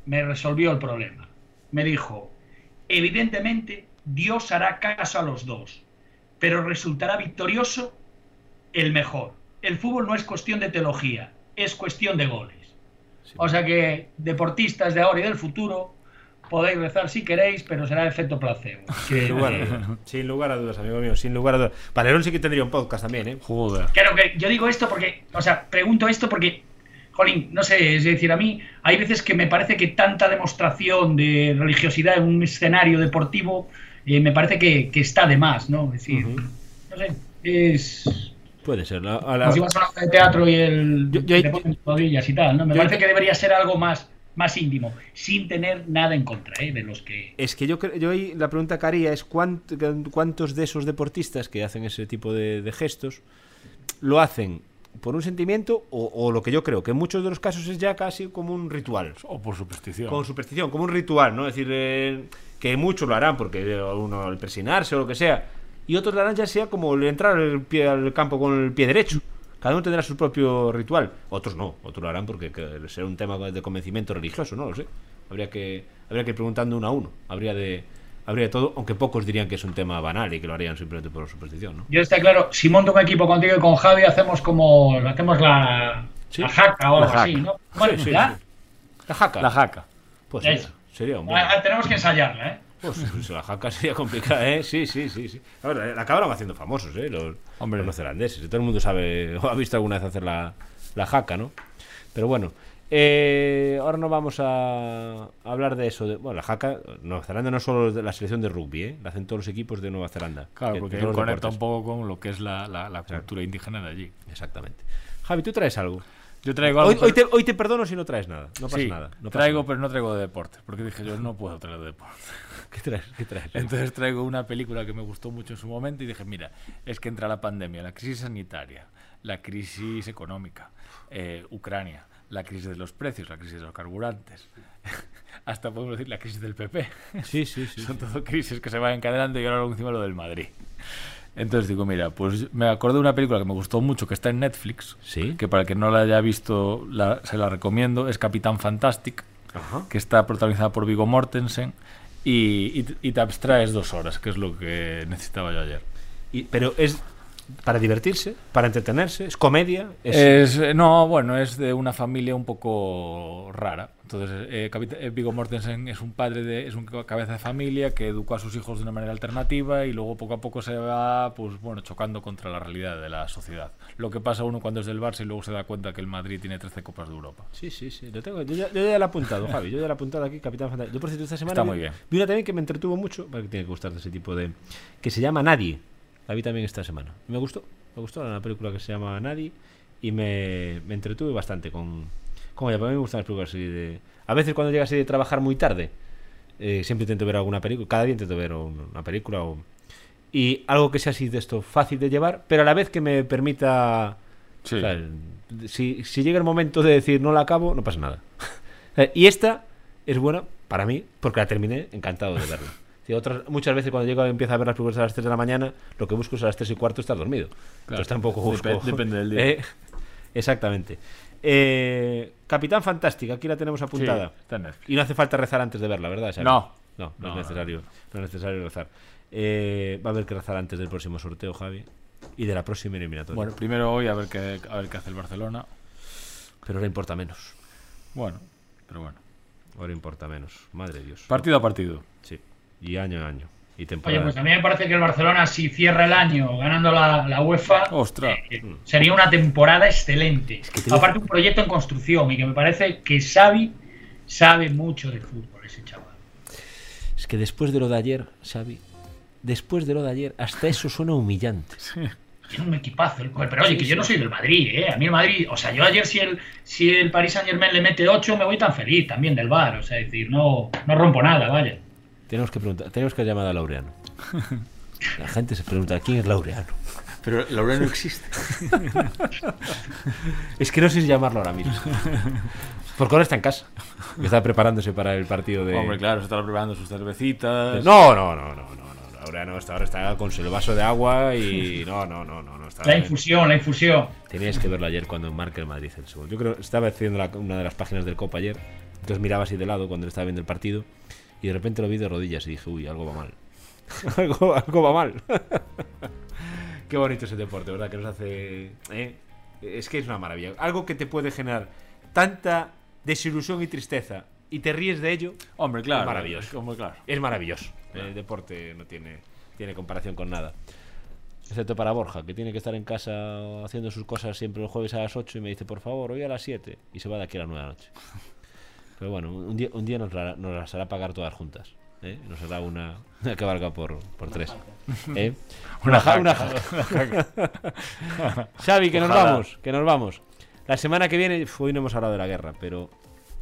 me resolvió el problema. Me dijo, evidentemente Dios hará caso a los dos, pero resultará victorioso el mejor. El fútbol no es cuestión de teología, es cuestión de goles. O sea que deportistas de ahora y del futuro podéis rezar si queréis, pero será efecto placebo. Que, Sin lugar, eh, sin lugar a dudas, amigo mío, sin lugar a dudas. Valerón sí que tendría un podcast también, ¿eh? Joder. Claro que yo digo esto porque, o sea, pregunto esto porque, jolín, no sé, es decir, a mí hay veces que me parece que tanta demostración de religiosidad en un escenario deportivo eh, me parece que, que está de más, ¿no? Es decir, no sé, es Puede ser. la- a la- como si vas a una obra de teatro y el Yo- yo- te ponen rodillas y tal, ¿no? Me yo- parece que debería ser algo más, más íntimo, sin tener nada en contra, ¿eh? De los que... Es que yo, yo ahí la pregunta que haría es cuánt- cuántos de esos deportistas que hacen ese tipo de, de gestos lo hacen por un sentimiento o, o lo que yo creo que en muchos de los casos es ya casi como un ritual. O por superstición. Con superstición, como un ritual, ¿no? Es decir, eh, que muchos lo harán porque uno al persinarse o lo que sea, y otros lo harán ya sea como el entrar el pie al campo con el pie derecho. Cada uno tendrá su propio ritual. Otros no, otros lo harán porque que será un tema de convencimiento religioso, no lo sé. Habría que, habría que ir preguntando uno a uno. Habría de, habría de todo, aunque pocos dirían que es un tema banal y que lo harían simplemente por superstición, ¿no? Yo está claro, si monto un equipo contigo y con Javi, hacemos como, hacemos la, Sí. la jaca o La algo así. ¿no? Bueno, Sí, sí, sí. La jaca. La jaca. Pues sería, sería un buen- ah, tenemos que ensayarla, ¿eh? Pues, pues la jaca sería complicada, ¿eh? Sí, sí, sí. sí. A ver, la acabaron haciendo famosos, ¿eh? Los, Hombre. los neozelandeses. Todo el mundo sabe o ha visto alguna vez hacer la, la jaca, ¿no? Pero bueno, eh, ahora no vamos a hablar de eso. De, bueno, la jaca, Nueva Zelanda no es solo de la selección de rugby, ¿eh? La hacen todos los equipos de Nueva Zelanda. Claro, Que- porque conecta un deportes. poco con lo que es la, la- la cultura indígena de allí. Exactamente. Javi, ¿tú traes algo? Yo traigo algo. Hoy, hoy te, hoy te perdono si no traes nada. No pasa sí, nada. No pasa traigo, nada. pero no traigo de deportes, porque dije yo no puedo traer de deportes. ¿Qué traes? ¿Qué traes? Entonces traigo una película que me gustó mucho en su momento y dije, mira, es que entra la pandemia, la crisis sanitaria, la crisis económica, eh, Ucrania, la crisis de los precios, la crisis de los carburantes, hasta podemos decir la crisis del PP. Sí, sí, sí. Son todo crisis que se van encadenando y ahora luego encima lo del Madrid. Entonces digo, mira, pues me acordé de una película que me gustó mucho, que está en Netflix, Sí. que para el que no la haya visto la- se la recomiendo, es Capitán Fantastic, Ajá. que está protagonizada por Vigo Mortensen y, y- y te abstraes dos horas, que es lo que necesitaba yo ayer. Y- pero es para divertirse, para entretenerse, es comedia. Es, Es, no, bueno, es de una familia un poco rara. Entonces, eh, eh, Viggo Mortensen es un padre de, es un ca- cabeza de familia que educó a sus hijos de una manera alternativa y luego poco a poco se va, pues bueno, chocando contra la realidad de la sociedad. Lo que pasa uno cuando es del Barça y luego se da cuenta que el Madrid tiene 13 copas de Europa. Sí, sí, sí. Lo tengo. Yo, ya, yo ya lo he apuntado, Javi. Yo ya lo he apuntado aquí, Capitán Fantástico. Yo, por cierto, esta semana. Está vi- muy bien. Vi una también que me entretuvo mucho, porque tiene que gustarte ese tipo de. que se llama Nadie. La vi también esta semana. Me gustó. Me gustó una película que se llama Nadie. Y me, me entretuve bastante con, ella. Porque a mí me gustan las películas así de. A veces cuando llega así de trabajar muy tarde, eh, siempre intento ver alguna película. Cada día intento ver un- una película o. Y algo que sea así de esto fácil de llevar, pero a la vez que me permita Sí. o sea, si, si llega el momento de decir no la acabo, no pasa nada. Eh, y esta es buena para mí porque la terminé encantado de verla. Sí, otras, muchas veces cuando llego y empiezo a ver las películas a las 3 de la mañana, lo que busco es a las 3 y cuarto estar dormido. Entonces tampoco busco. Depe- depende del día. Eh, exactamente. Eh, Capitán Fantástica, aquí la tenemos Sí, apuntada. está en Netflix. Y no hace falta rezar antes de verla, ¿verdad? Xavi? No. No, no, No, es no, necesario. No, es necesario rezar. Eh, va a haber que rezar antes del próximo sorteo, Javi. Y de la próxima eliminatoria. Bueno, primero hoy a ver qué, a ver qué hace el Barcelona. Pero ahora importa menos. Bueno, pero bueno. Ahora importa menos. Madre de Dios. Partido a partido. Sí. Y año a año. Y Oye, pues a mí me parece que el Barcelona, si cierra el año ganando la, la UEFA, Ostras. eh, sería una temporada excelente. Aparte, un proyecto en construcción y que me parece que Xavi sabe mucho de fútbol, ese chaval. Es que después de lo de ayer, Xavi, después de lo de ayer, hasta eso suena humillante. Tiene un equipazo. el- Pero oye, que yo no soy del Madrid, ¿eh? A mí el Madrid, o sea, yo ayer si el, si el Paris Saint Germain le mete 8, me voy tan feliz también del bar. O sea, es decir, no, no rompo nada, vaya. Tenemos que preguntar, tenemos que llamar a Laureano. La gente se pregunta, ¿quién es Laureano? Pero Laura no existe. Es que no sé si llamarlo ahora mismo. Porque ahora está en casa. Que está preparándose para el partido de. Hombre, claro, se está preparando sus cervecitas. No, no, no, no, no, no. Laureano hasta ahora está con su vaso de agua y. No, no, no, no. no está La infusión, la infusión. Teníais que verlo ayer cuando marca el Madrid el segundo. Yo creo que estaba haciendo la- una de las páginas del Copa ayer. Entonces miraba así de lado cuando estaba viendo el partido. Y de repente lo vi de rodillas y dije, uy, algo va mal. algo, algo va mal. Qué bonito ese deporte, ¿verdad? Que nos hace... ¿eh? Es que es una maravilla. Algo que te puede generar tanta desilusión y tristeza y te ríes de ello. Hombre, claro. Es maravilloso. Hombre, claro. Es maravilloso. El deporte no tiene, tiene comparación con nada. Excepto para Borja, que tiene que estar en casa haciendo sus cosas siempre los jueves a las 8 y me dice, por favor, hoy a las 7. Y se va de aquí a las 9 de la noche. Pero bueno, un día, un día nos, la- nos las hará pagar todas juntas. ¿eh? Nos hará una, una que valga por, por tres. ¿eh? Una ja- una jaca. jaca. Xavi, que nos Ojalá. vamos, que nos vamos. La semana que viene, hoy no hemos hablado de la guerra, pero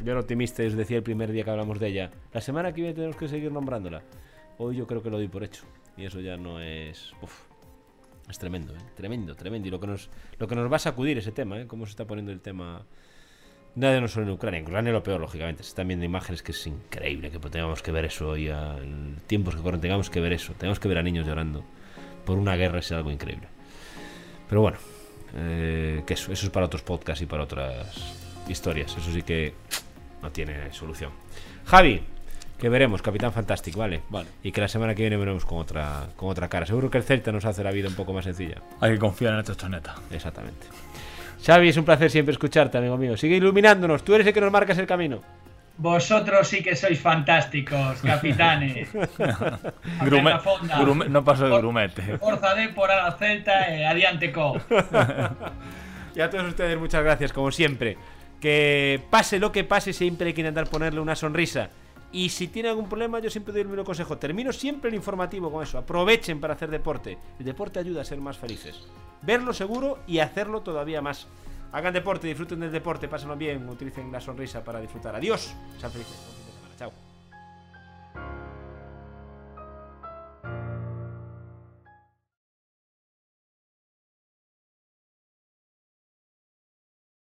yo era optimista y os decía el primer día que hablamos de ella. La semana que viene tenemos que seguir nombrándola. Hoy yo creo que lo doy por hecho. Y eso ya no es... uf, es tremendo, ¿eh? Tremendo, tremendo. Y lo que nos, lo que nos va a sacudir ese tema, ¿eh? Cómo se está poniendo el tema... Nadie no solo en Ucrania. En Ucrania lo peor, lógicamente. Se están viendo imágenes que es increíble que tengamos que ver eso hoy. A en tiempos que corren, tengamos que ver eso. Tenemos que ver a niños llorando por una guerra. Es algo increíble. Pero bueno, eh, que eso, eso es para otros podcasts y para otras historias. Eso sí que no tiene solución. Javi, que veremos, Capitán Fantastic, ¿vale? Vale. Y que la semana que viene veremos con otra, con otra cara. Seguro que el Celta nos hace la vida un poco más sencilla. Hay que confiar en esta choneta. Exactamente. Xavi, es un placer siempre escucharte, amigo mío. Sigue iluminándonos. Tú eres el que nos marcas el camino. Vosotros sí que sois fantásticos, capitanes. Grume- no paso de grumete. Forza de por a la Celta e adiante co. Y a todos ustedes, muchas gracias, como siempre. Que pase lo que pase, siempre hay que intentar ponerle una sonrisa. Y si tiene algún problema, yo siempre doy el mismo consejo. Termino siempre el informativo con eso. Aprovechen para hacer deporte. El deporte ayuda a ser más felices. Verlo seguro y hacerlo todavía más. Hagan deporte, disfruten del deporte, pásenlo bien, utilicen la sonrisa para disfrutar. Adiós. Sean felices.